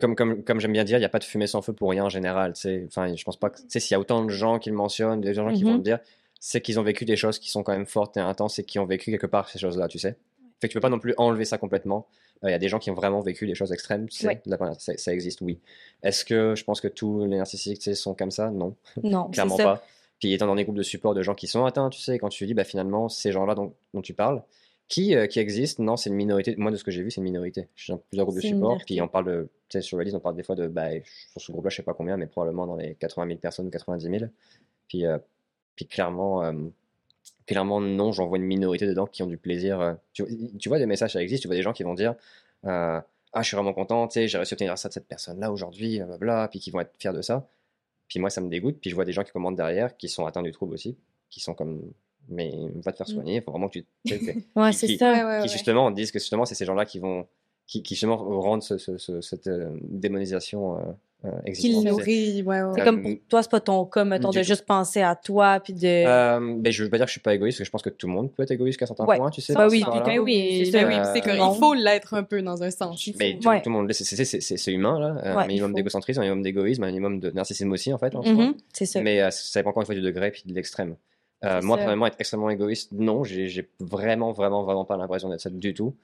comme comme, comme j'aime bien dire, il n'y a pas de fumée sans feu pour rien en général. Enfin, je pense pas que. Tu sais, s'il y a autant de gens qui le mentionnent, des gens qui vont Mhm. le dire, c'est qu'ils ont vécu des choses qui sont quand même fortes et intenses et qui ont vécu quelque part ces choses-là, tu sais. Fait que tu peux pas non plus enlever ça complètement. Il y a des gens qui ont vraiment vécu des choses extrêmes, tu sais, Ouais. de la première- ça, ça existe, oui. Est-ce que je pense que tous les narcissiques tu sais, sont comme ça? Non, Non, clairement pas. Puis étant dans des groupes de support de gens qui sont atteints, tu sais, quand tu dis, bah finalement, ces gens-là dont, dont tu parles, qui, euh, qui existent, non, c'est une minorité. Moi, de ce que j'ai vu, c'est une minorité. Je suis dans plusieurs groupes de support, puis on parle de, tu sais, sur Reddit, on parle des fois de, bah, sur ce groupe-là, je sais pas combien, mais probablement dans les 80 000 personnes ou 90 000. Puis, euh, puis clairement, euh, clairement, non, j'en vois une minorité dedans qui ont du plaisir. euh, tu, tu vois des messages, ça existe, tu vois des gens qui vont dire, euh, ah, je suis vraiment content, tu sais, j'ai réussi à obtenir ça de cette personne-là aujourd'hui, blablabla, puis qui vont être fiers de ça. Puis moi, ça me dégoûte. Puis je vois des gens qui commentent derrière, qui sont atteints du trouble aussi, qui sont comme, mais va te faire Mm. soigner, il faut vraiment que tu. Ouais, c'est qui- ça. Ouais, ouais, qui justement disent que justement, c'est ces gens-là qui vont. Qui, qui justement rendent ce- ce- ce- cette euh, démonisation euh, euh, sais. nourrit, ouais, ouais. C'est Euh, comme pour toi, c'est pas ton cas, mettons, du de juste penser à toi, puis de... Euh, ben, je veux pas dire que je suis pas égoïste, parce que je pense que tout le monde peut être égoïste jusqu'à certains Ouais. points, tu sais. Bah oui, là. Ben oui, C'est ben oui, c'est que Euh, il faut l'être un peu dans un sens. Mais tout, Ouais. tout le monde, c'est- c'est c'est- c'est- c'est humain, là. Ouais, un minimum d'égocentrisme, un minimum d'égoïsme, un minimum de narcissisme aussi, en fait. Mhm, c'est ça. Mais euh, ça dépend encore une fois du degré puis de l'extrême. Euh, C'est moi, personnellement, être extrêmement égoïste, non, j'ai vraiment, vraiment, vraiment pas l'impression d'être ça du tout.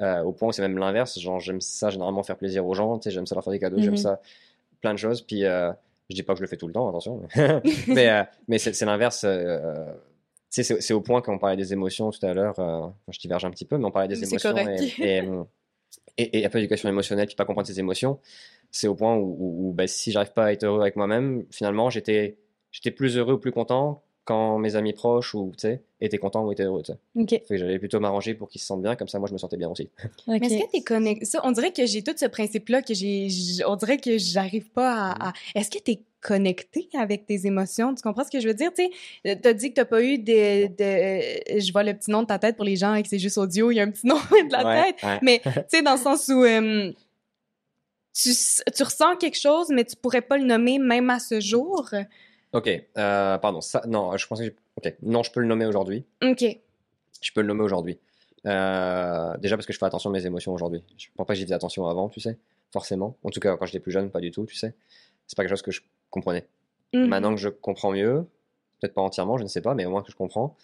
Euh, au point où c'est même l'inverse. Genre, j'aime ça généralement faire plaisir aux gens, tu sais, j'aime ça leur faire des cadeaux, j'aime ça plein de choses. Puis, euh, je dis pas que je le fais tout le temps, attention. mais mais, euh, mais c'est l'inverse. euh, c'est au point qu'on parlait des émotions tout à l'heure. euh, je diverge un petit peu, mais on parlait des émotions et, et, et, et un peu d'éducation émotionnelle, puis pas comprendre ses émotions. C'est au point où, où, où, ben, si j'arrive pas à être heureux avec moi-même, finalement, j'étais j'étais plus heureux ou plus content quand mes amis proches ou tu sais étaient contents ou étaient heureux. tu sais. OK. Fait que j'allais plutôt m'arranger pour qu'ils se sentent bien, comme ça, moi, je me sentais bien aussi. Mais est-ce que t'es connecté? Ça, on dirait que j'ai tout ce principe-là que j'ai, on dirait que j'arrive pas à, à- Est-ce que t'es connecté avec tes émotions? Tu comprends ce que je veux dire? Tu sais, t'as dit que t'as pas eu de, de, je vois le petit nom de ta tête pour les gens et que c'est juste audio, il y a un petit nom de la Ouais, tête. ouais. Mais, tu sais, dans le sens où, euh, tu, tu ressens quelque chose, mais tu pourrais pas le nommer même à ce jour. Ok, euh, pardon, ça, non, je pensais que. Ok, non, je peux le nommer aujourd'hui. OK. Je peux le nommer aujourd'hui. Euh, déjà parce que je fais attention à mes émotions aujourd'hui. Je pense pas que j'y faisais attention avant, tu sais, forcément. En tout cas, quand j'étais plus jeune, pas du tout, tu sais. C'est pas quelque chose que je comprenais. Mhm. Maintenant que je comprends mieux, peut-être pas entièrement, je ne sais pas, mais au moins que je comprends,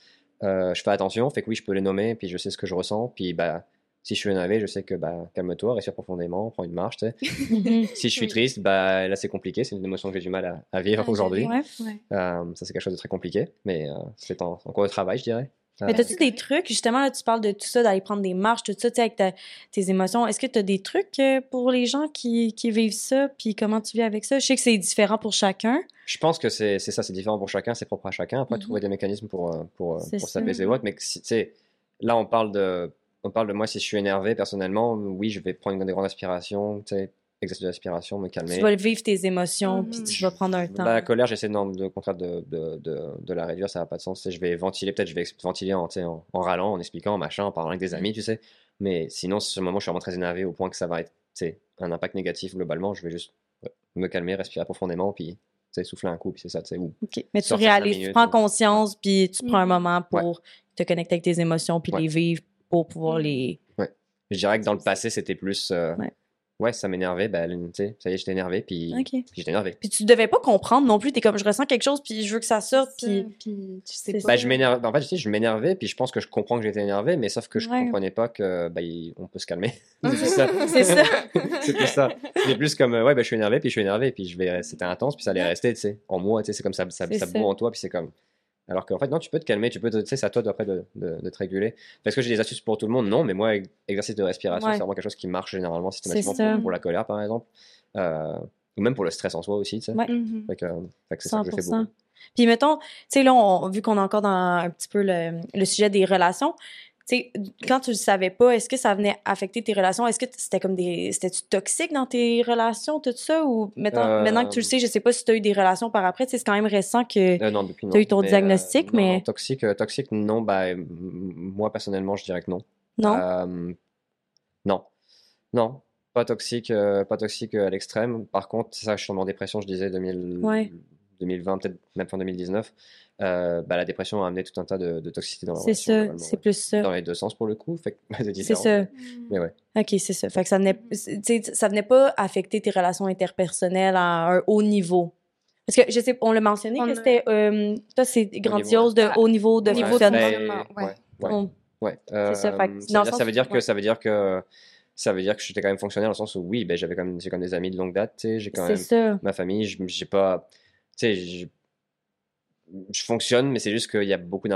euh, je fais attention, fait que oui, je peux les nommer, puis je sais ce que je ressens, puis bah, si je suis énervé, je sais que bah, calme-toi, respire profondément, prends une marche, tu sais. Si je suis Oui. triste, bah, là c'est compliqué, c'est une émotion que j'ai du mal à, à vivre Ah, aujourd'hui. Ouais. Ouais. Euh, ça c'est quelque chose de très compliqué, mais euh, c'est en, en cours de travail, je dirais. Mais Euh, t'as-tu des trucs, justement, là, tu parles de tout ça, d'aller prendre des marches, tout ça, tu sais, avec ta- tes émotions. Est-ce que tu as des trucs pour les gens qui, qui vivent ça, puis comment tu vis avec ça? Je sais que c'est différent pour chacun. Je pense que c'est ça, c'est différent pour chacun, c'est propre à chacun. Après, Mhm. trouver des mécanismes pour, pour, pour s'apaiser ou autre. Mais tu sais, là, on parle de, on parle de moi si je suis énervé personnellement. Oui, je vais prendre des grandes aspirations, tu sais, exercice de respiration, me calmer. Tu vas vivre tes émotions, puis tu vas prendre un temps. La colère, j'essaie de, de, au contraire de, de, de, de la réduire, ça n'a pas de sens. Je vais ventiler, peut-être je vais ventiler en, tu sais, en, en râlant, en expliquant, en machin, en parlant avec des amis, tu sais. Mais sinon, ce moment, je suis vraiment très énervé au point que ça va être tu sais, un impact négatif globalement. Je vais juste ouais, me calmer, respirer profondément, puis souffler un coup, puis c'est ça, tu sais. Mais tu réalises, tu prends ou- conscience, puis tu prends un Mhm. moment pour te connecter avec tes émotions, puis Ouais. les vivre pour pouvoir les... Je dirais que dans le passé, c'était plus. euh, Ouais. ouais. ça m'énervait. Ben, tu sais, ça y est, j'étais énervé, puis, OK. puis j'étais énervé. Puis tu devais pas comprendre non plus. T'es comme, je ressens quelque chose, puis je veux que ça sorte, puis... puis tu sais pas. Ben, je m'énerve. En fait, tu sais, je m'énervais, puis je pense que je comprends que j'étais énervé, mais sauf que je Ouais. comprenais pas que ben, on peut se calmer. c'est ça. C'est ça. c'est plus ça. C'est plus comme, ouais, ben, je suis énervé, puis je suis énervé, puis je vais, c'était intense, puis ça allait rester, tu sais, en moi, tu sais, c'est comme ça, ça, ça ça. boue en toi, puis c'est comme. Alors qu'en fait, non, tu peux te calmer, tu peux, te- tu sais, c'est à toi d'après de, de, de te réguler. Parce que j'ai des astuces pour tout le monde, non, mais moi, exercice de respiration, Ouais. c'est vraiment quelque chose qui marche généralement, systématiquement pour, pour la colère, par exemple. Euh, ou même pour le stress en soi aussi, tu sais. Ouais. Mhm. Fait c'est ça que je fais 100%. beaucoup. Puis mettons, tu sais, là, on- vu qu'on est encore dans un petit peu le, le sujet des relations, sais, quand tu le savais pas, est-ce que ça venait affecter tes relations? Est-ce que c'était comme des... C'était-tu toxique dans tes relations, tout ça? Ou maintenant, Euh, maintenant que tu le sais, je sais pas si tu as eu des relations par après, tu c'est quand même récent que... Euh, non. T'as eu ton Mais, diagnostic, non, mais- non, toxique, euh, toxique, non. M- moi, personnellement, je dirais que non. Non? Euh, non. Non. Pas toxique, euh, pas toxique euh, à l'extrême. Par contre, ça, je suis en dépression, je disais 2000, Ouais. 2020, peut-être même fin 2019. Euh, bah, la dépression a amené tout un tas de, de toxicité dans la c'est globalement, c'est ouais. plus ça. Dans les deux sens pour le coup. Fait que c'est ça. Mais ouais. OK, c'est ça. Fait que ça venait, tu sais, ça venait pas affecter tes relations interpersonnelles à un haut niveau. Parce que, je sais, on l'a mentionné On que a- c'était, euh, toi, c'est grandiose de haut niveau de fonctionnement. de- ouais. ouais, ouais. On- Ouais. C'est ça, euh, fait que ça veut dire- ça sens- veut dire que ouais. ça veut dire que ça veut dire que j'étais quand même fonctionnel dans le sens où oui, ben j'avais quand même quand même des amis de longue date, tu sais, j'ai quand C'est même ça. ma famille, je- j'ai pas, sais, je fonctionne, mais c'est juste qu'il y a beaucoup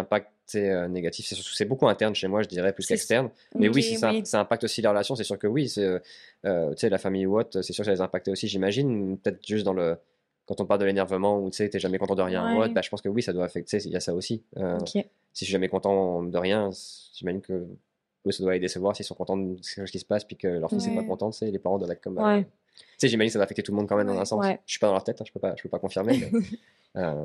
sais, euh, négatifs. C'est surtout- c'est beaucoup interne chez moi, je dirais, plus qu'externe. Mais oui, si ça, oui. ça impacte aussi les relations, c'est sûr que oui. C'est, euh, tu sais, la famille ou autre, c'est sûr que ça les impacte aussi, j'imagine. Peut-être juste dans le. Quand on parle de l'énervement ou tu sais, t'es jamais content de rien ou Ouais. autre, bah, je pense que oui, ça doit affecter. Il y a ça aussi. Euh. Si je suis jamais content de rien, j'imagine que eux, ça doit les décevoir s'ils sont contents de quelque chose qui se passe puis que leur fils n'est pas content. Tu sais, les parents doivent être comme. euh, Ouais. Tu sais, j'imagine que ça va affecter tout le monde quand même dans un sens. Ouais. Je suis pas dans leur tête, hein, je peux pas, je peux pas confirmer. mais, euh,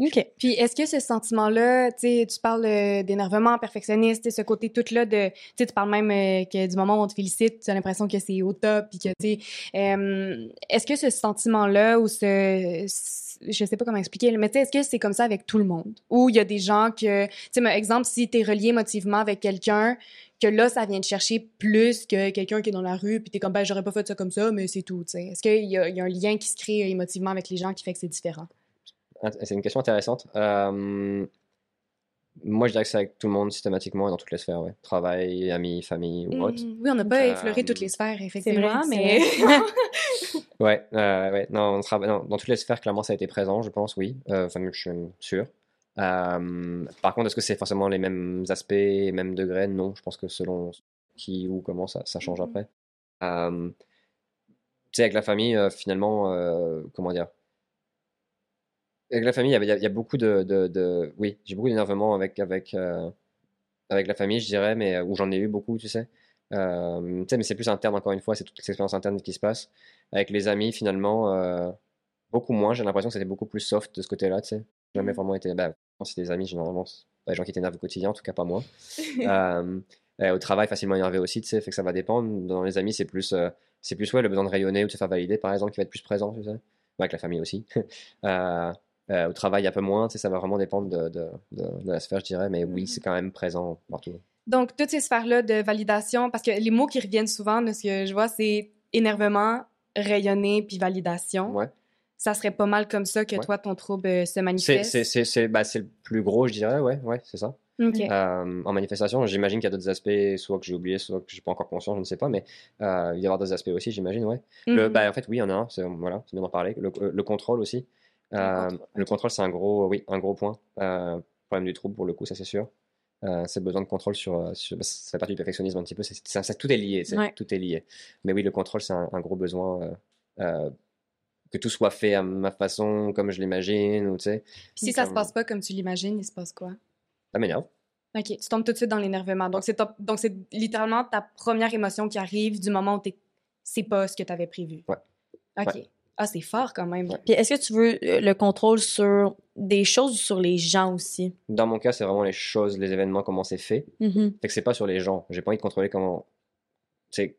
Ok. Puis est-ce que ce sentiment-là, tu tu parles euh, d'énervement, perfectionniste, ce côté tout-là de, tu tu parles même euh, que du moment où on te félicite, tu as l'impression que c'est au top, puis que, tu sais, euh, est-ce que ce sentiment-là ou ce, ce- je sais pas comment expliquer, mais tu sais, est-ce que c'est comme ça avec tout le monde? Ou il y a des gens que, tu sais, exemple, si tu es relié émotivement avec quelqu'un, que là, ça vient te chercher plus que quelqu'un qui est dans la rue, puis t'es comme, ben, j'aurais pas fait ça comme ça, mais c'est tout, tu sais. Est-ce qu'il y, a- il y a un lien qui se crée euh, émotivement avec les gens qui fait que c'est différent? int- c'est une question intéressante. Euh, moi, je dirais que c'est avec tout le monde systématiquement et dans toutes les sphères. Ouais. Travail, amis, famille ou autre. Mhm. Oui, on n'a pas Euh, effleuré toutes les sphères, effectivement, c'est mais... vrai. Ouais, euh, ouais. Non, on travaille, non, dans toutes les sphères, clairement, ça a été présent, je pense, oui. Euh, Enfin, je suis même sûr. Euh, par contre, est-ce que c'est forcément les mêmes aspects, les mêmes degrés? Non, je pense que selon qui ou comment, ça, ça change Mhm. après. Euh, tu sais, avec la famille, euh, finalement, euh, comment dire? Avec la famille, il y a, y y beaucoup de, de, de- Oui, j'ai beaucoup d'énervement avec, avec, avec la famille, je dirais, mais où j'en ai eu beaucoup, tu sais. Euh, tu sais, mais c'est plus interne, encore une fois, c'est toute l'expérience interne qui se passe. Avec les amis, finalement, euh, beaucoup moins. J'ai l'impression que c'était beaucoup plus soft de ce côté-là, tu sais. Jamais vraiment été. Bah, quand c'est des amis, généralement, pas des gens qui t'énervent au quotidien, en tout cas pas moi. Euh, euh, au travail, facilement énervé aussi, tu sais, fait que ça va dépendre. Dans les amis, c'est plus, euh, c'est plus ouais, le besoin de rayonner ou de se faire valider, par exemple, qui va être plus présent, tu sais. Ouais, Avec la famille aussi. Euh, euh, au travail, un peu moins, tu sais, ça va vraiment dépendre de, de, de, de la sphère, je dirais, mais oui, c'est quand même présent partout. Donc, toutes ces sphères-là de validation, parce que les mots qui reviennent souvent, de ce que je vois, c'est énervement, rayonner, puis validation. Ouais. Ça serait pas mal comme ça que Ouais. toi, ton trouble euh, se manifeste? c'est, bah, le plus gros, je dirais, ouais, ouais, c'est ça. Euh, en manifestation, j'imagine qu'il y a d'autres aspects, soit que j'ai oublié, soit que j'ai pas encore conscience, je ne sais pas, mais euh, il y aura d'autres aspects aussi, j'imagine, ouais. Le, Mhm. bah, en fait, oui, il y en a un, c'est, voilà, bien d'en parler. Le, le contrôle aussi. Euh, le contrôle, c'est un gros, oui, un gros point. Euh, problème du trouble, pour le coup, ça c'est sûr. Euh, c'est le besoin de contrôle sur, euh, sur- bah, ça fait partie du perfectionnisme un petit peu, ça- tout est lié, Ouais. tout est lié. Mais oui, le contrôle, c'est un, un gros besoin, euh, euh, que tout soit fait à ma façon, comme je l'imagine, ou tu sais, Puis si ça se passe pas comme tu l'imagines, il se passe quoi? ça m'énerve. OK, tu tombes tout de suite dans l'énervement. Donc, c'est donc c'est littéralement ta première émotion qui arrive du moment où t'es... c'est pas ce que tu avais prévu. Ouais. OK. Ouais. Ah, c'est fort quand même. Ouais. Puis est-ce que tu veux euh, le contrôle sur des choses ou sur les gens aussi? Dans mon cas, c'est vraiment les choses, les événements, comment c'est fait. Mhm. Fait que c'est pas sur les gens. J'ai pas envie de contrôler comment, tu sais,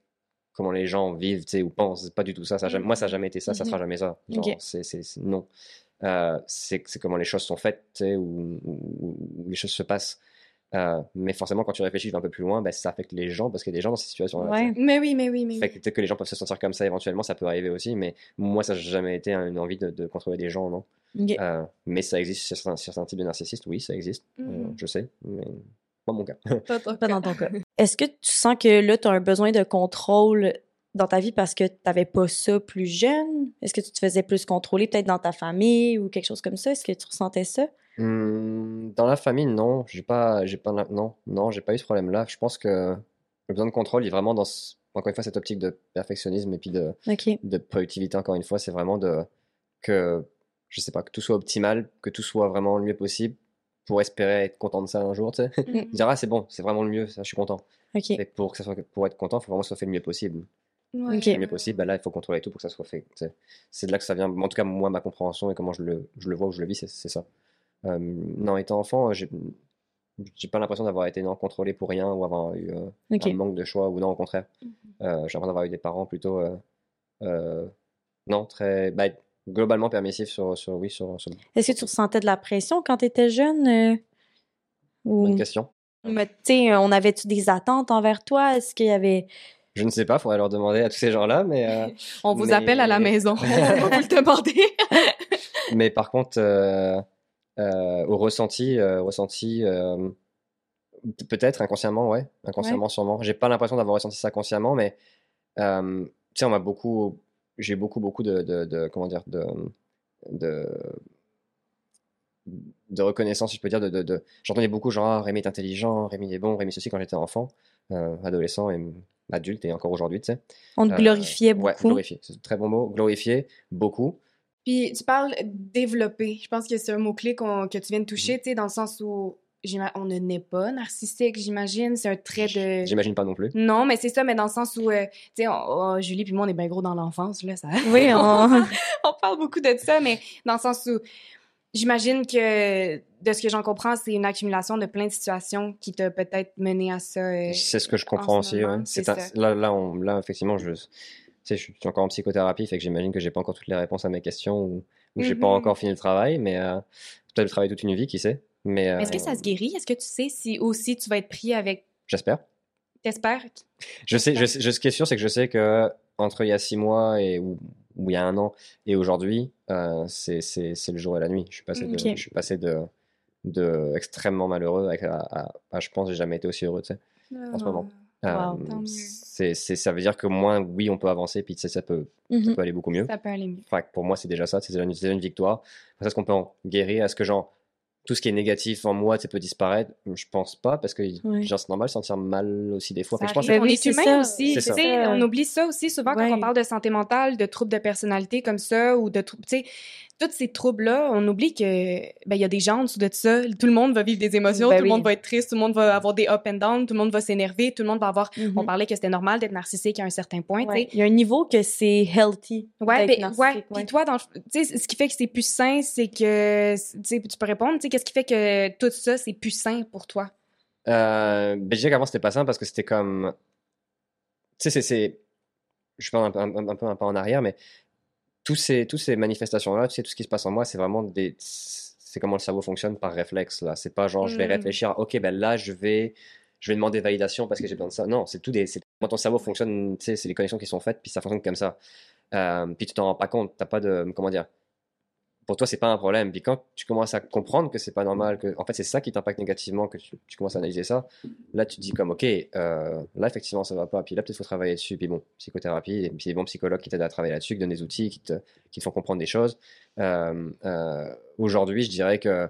comment les gens vivent, tu sais, ou pensent. Pas du tout ça. ça jamais- Moi, ça n'a jamais été ça. Ça sera jamais ça. Genre, non. Euh, c'est, comment les choses sont faites, ou, ou- les choses se passent. Euh, mais forcément, quand tu réfléchis un peu plus loin, ben, ça affecte les gens parce qu'il y a des gens dans ces situations-là. Ouais. Mais oui, mais oui, mais oui. peut-être que les gens peuvent se sentir comme ça éventuellement, ça peut arriver aussi, mais moi, ça n'a jamais été une envie de, de contrôler des gens, non. Euh, mais ça existe sur certains, sur certains types de narcissistes, oui, ça existe. Euh, Mhm. je sais, mais pas mon cas. Pas ton Pas cas. dans ton cas. Est-ce que tu sens que là, tu as un besoin de contrôle dans ta vie parce que tu n'avais pas ça plus jeune? Est-ce que tu te faisais plus contrôler peut-être dans ta famille ou quelque chose comme ça? Est-ce que tu ressentais ça? Hum, dans la famille, non, j'ai pas, j'ai pas, non, non, j'ai pas eu ce problème-là. Je pense que le besoin de contrôle il est vraiment dans, ce- encore une fois, cette optique de perfectionnisme et puis de, OK. de productivité, encore une fois, c'est vraiment de, que, je sais pas, que tout soit optimal, que tout soit vraiment le mieux possible pour espérer être content de ça un jour, tu sais. Mhm. Dire, ah, c'est bon, c'est vraiment le mieux, ça, je suis content. Et pour, que ça soit, pour être content, il faut vraiment que ça soit fait le mieux possible. Ouais. Ok. Le mieux possible, bah là, il faut contrôler tout pour que ça soit fait. tu sais. C'est de là que ça vient. En tout cas, moi, ma compréhension et comment je le, je le vois ou je le vis, c'est ça. Euh, non, étant enfant, j'ai j'ai pas l'impression d'avoir été non contrôlé pour rien ou avoir eu euh, un manque de choix ou non, au contraire. Mhm. Euh, j'ai l'impression d'avoir eu des parents plutôt, euh, euh, non, très, bah, globalement permissifs sur, sur, oui, sur, sur Est-ce que tu ressentais de la pression quand tu étais jeune? euh, ou... bonne question. Mais tu sais, on avait-tu des attentes envers toi? Est-ce qu'il y avait... Je ne sais pas, faudrait leur demander à tous ces gens-là, mais, euh, On vous Mais- appelle à la maison. On va vous le demander. mais par contre, euh, euh, au ressenti, euh, ressenti, euh, Peut-être inconsciemment, ouais. Inconsciemment, sûrement. J'ai pas l'impression d'avoir ressenti ça consciemment, mais euh, tu sais, on m'a beaucoup. J'ai beaucoup, beaucoup de, de, de- Comment dire De. de de reconnaissance, si je peux dire, de, de, de- j'entendais beaucoup genre ah, Rémi est intelligent, Rémi est bon, Rémi ceci quand j'étais enfant, euh, adolescent et adulte et encore aujourd'hui, tu sais. On te Euh, glorifiait Ouais, beaucoup. glorifié, c'est un très bon mot, glorifié, beaucoup. Puis tu parles développer. Je pense que c'est un mot-clé qu'on- que tu viens de toucher, Mm-hmm. tu sais, dans le sens où on ne naît pas narcissique, j'imagine. C'est un trait de... J'imagine pas non plus. Non, mais c'est ça, mais dans le sens où, euh, tu sais, oh, Julie puis moi, on est bien gros dans l'enfance, là, ça... Oui, on... on parle beaucoup de ça, mais dans le sens où j'imagine que, de ce que j'en comprends, c'est une accumulation de plein de situations qui t'a peut-être mené à ça. euh, C'est ce que je en comprends ce aussi. ouais. c'est un- là, là, on- là, effectivement, je, tu sais, je suis encore en psychothérapie, fait que j'imagine que j'ai pas encore toutes les réponses à mes questions ou, ou j'ai pas Mhm. encore fini le travail, mais euh, peut-être le travail toute une vie, qui sait? Mais Mais Est-ce que euh, ça se guérit? Est-ce que tu sais si aussi tu vas être pris avec... J'espère. T'espères? Je sais, je sais- je- ce qui est sûr, c'est que je sais que entre il y a six mois et ou, ou il y a un an et aujourd'hui, euh, c'est c'est- c'est le jour et la nuit. Je suis passé de, Ok. je suis passé de, de extrêmement malheureux à, à- à- je pense, j'ai jamais été aussi heureux, tu sais. En ce moment. Wow. Euh, Tant mieux. c'est, c'est- ça veut dire que moins, oui, on peut avancer, puis tu sais, ça peut, ça Mhm. peut aller beaucoup mieux. Ça peut aller mieux. Enfin, pour moi, c'est déjà ça, c'est déjà une, c'est déjà une victoire. Est-ce qu'on peut en guérir? Est-ce que genre tout ce qui est négatif en moi, ça peut disparaître Je pense pas, parce que c'est normal de se sentir mal aussi des fois. Je pense Ben on est c'est humain ça. aussi. Ça. on oublie ça aussi souvent quand on parle de santé mentale, de troubles de personnalité comme ça ou de troubles, tu sais, tous ces troubles-là, on oublie que ben il y a des gens en dessous de ça. Tout le monde va vivre des émotions, Ben tout oui. le monde va être triste, tout le monde va avoir des up and down, tout le monde va s'énerver, tout le monde va avoir. Mhm. On parlait que c'était normal d'être narcissique à un certain point, Ouais. Il y a un niveau que c'est healthy. Ouais, d'être ben, narcissique, ouais. Puis toi, dans, ce qui fait que c'est plus sain, c'est que, tu peux répondre, qu'est-ce qui fait que tout ça, c'est plus sain pour toi? Euh, ben, je dirais qu'avant, c'était pas simple parce que c'était comme. Tu sais, c'est- c'est. Je parle un, peu- un, un peu un pas en arrière, mais tous ces, tous ces manifestations-là, tu sais, tout ce qui se passe en moi, c'est vraiment des. C'est comment le cerveau fonctionne par réflexe, là. C'est pas genre, je vais Mm. réfléchir, ok, ben là, je vais. Je vais demander validation parce que j'ai besoin de ça. Non, c'est tout des. Comment ton cerveau fonctionne, tu sais, c'est les connexions qui sont faites, puis ça fonctionne comme ça. Euh, puis tu t'en rends pas compte, t'as pas de. Comment dire pour toi, c'est pas un problème. Puis quand tu commences à comprendre que c'est pas normal, que en fait c'est ça qui t'impacte négativement, que tu, tu commences à analyser ça, là tu te dis comme ok, euh, là effectivement ça va pas. Puis là peut-être faut travailler dessus. Puis bon, psychothérapie, et puis des bons psychologues qui t'aident à travailler là-dessus, qui donnent des outils, qui te, qui te font comprendre des choses. Euh, euh, Aujourd'hui, je dirais que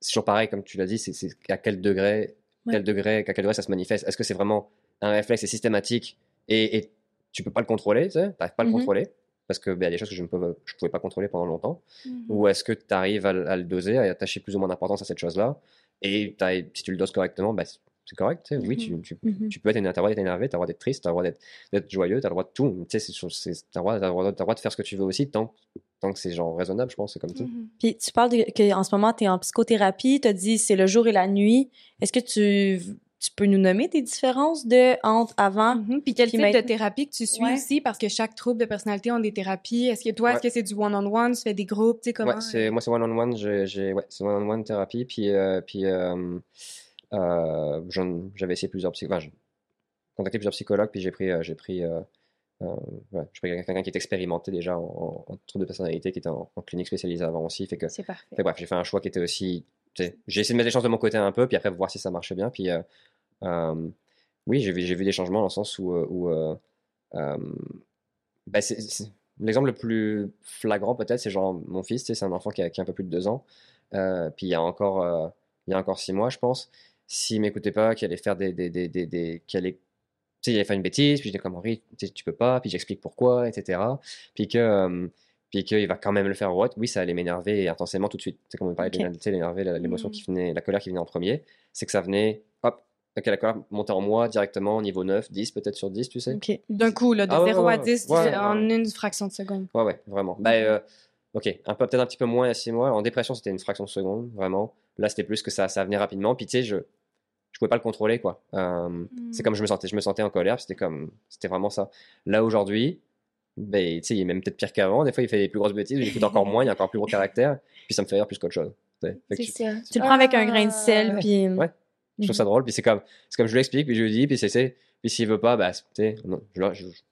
c'est toujours pareil, comme tu l'as dit, c'est à quel degré, Ouais. quel degré, à quel degré ça se manifeste. Est-ce que c'est vraiment un réflexe, c'est systématique et, et tu peux pas le contrôler, tu sais, pas à le Mhm. contrôler? Parce que ben, il y a des choses que je ne pouvais, je pouvais pas contrôler pendant longtemps. Mm-hmm. Ou est-ce que tu arrives à, le- à le doser, à attacher plus ou moins d'importance à cette chose-là Et si tu le doses correctement, bah, c'est correct. Oui, tu, tu, Mhm. tu peux être, droit d'être énervé, tu as le droit d'être triste, tu as le droit d'être joyeux, tu as le droit de tout. Tu sais, c'est- c'est- t'as le droit, droit, droit de faire ce que tu veux aussi tant, tant que c'est genre raisonnable, je pense. C'est comme ça. Mhm. Puis tu parles de, que en ce moment, tu es en psychothérapie, tu as dit c'est le jour et la nuit. Est-ce que tu, tu peux nous nommer des différences de entre avant? Mhm. Puis quel Puis type de thérapie que tu suis Ouais. aussi? Parce que chaque trouble de personnalité ont des thérapies. Est-ce que toi, est-ce que c'est du one-on-one? Tu fais des groupes? Tu sais, comment? Ouais, c'est, moi, c'est one-on-one, j'ai, j'ai- ouais, c'est one-on-one thérapie. Puis, euh, puis euh, euh, j'en- j'avais essayé plusieurs psychologues. Enfin, j'ai contacté plusieurs psychologues, puis j'ai pris, euh, j'ai pris, euh, euh, ouais, j'ai pris quelqu'un qui est expérimenté déjà en, en, en troubles de personnalité, qui était en, en clinique spécialisée avant aussi. Fait que, C'est parfait. fait bref, j'ai fait un choix qui était aussi. J'ai essayé de mettre les chances de mon côté un peu, puis après voir si ça marchait bien. Puis euh, euh, oui, j'ai vu, des changements dans le sens où. c'est- L'exemple le plus flagrant peut-être, c'est genre mon fils, c'est un enfant qui a, qui a un peu plus de deux ans. Puis il y a encore, il y a encore six mois, je pense. S'il m'écoutait pas, qu'il allait faire des, des, des, des, des- qu'il allait, il allait faire une bêtise, puis j'étais comme Henri, tu peux pas, puis j'explique pourquoi, etc. Puis que, euh, puis qu'il va quand même le faire, ouais, oui, ça allait m'énerver intensément tout de suite. C'est comme on parlait de Ok. l'éner- tu sais, l'énerver, l'émotion qui venait, la colère qui venait en premier, c'est que ça venait, hop, ok, la colère montait en moi directement, niveau 9, 10 peut-être sur 10, tu sais. OK. D'un coup, là, de Ah ouais, 0 ouais, à ouais. 10 Ouais, ouais, en ouais. une fraction de seconde. Ouais, ouais, vraiment. Bah, euh, ok, un peu, peut-être un petit peu moins y a six mois. En dépression, c'était une fraction de seconde, vraiment. Là, c'était plus que ça, ça venait rapidement. Puis, tu sais, je, je pouvais pas le contrôler, quoi. Euh, C'est comme je me sentais, je me sentais en colère, c'était comme, c'était vraiment ça. Là, aujourd'hui, ben, tu sais, il est même peut-être pire qu'avant. Des fois, il fait des plus grosses bêtises, il écoute encore moins, il a encore plus gros caractère. Puis, ça me fait rire plus qu'autre chose. je- ça. Tu le prends avec un grain de sel, Ah. puis... Ouais. Je trouve ça drôle. Puis, c'est comme, c'est comme je lui explique, puis je lui dis, puis c'est, c'est- puis s'il veut pas, bah, tu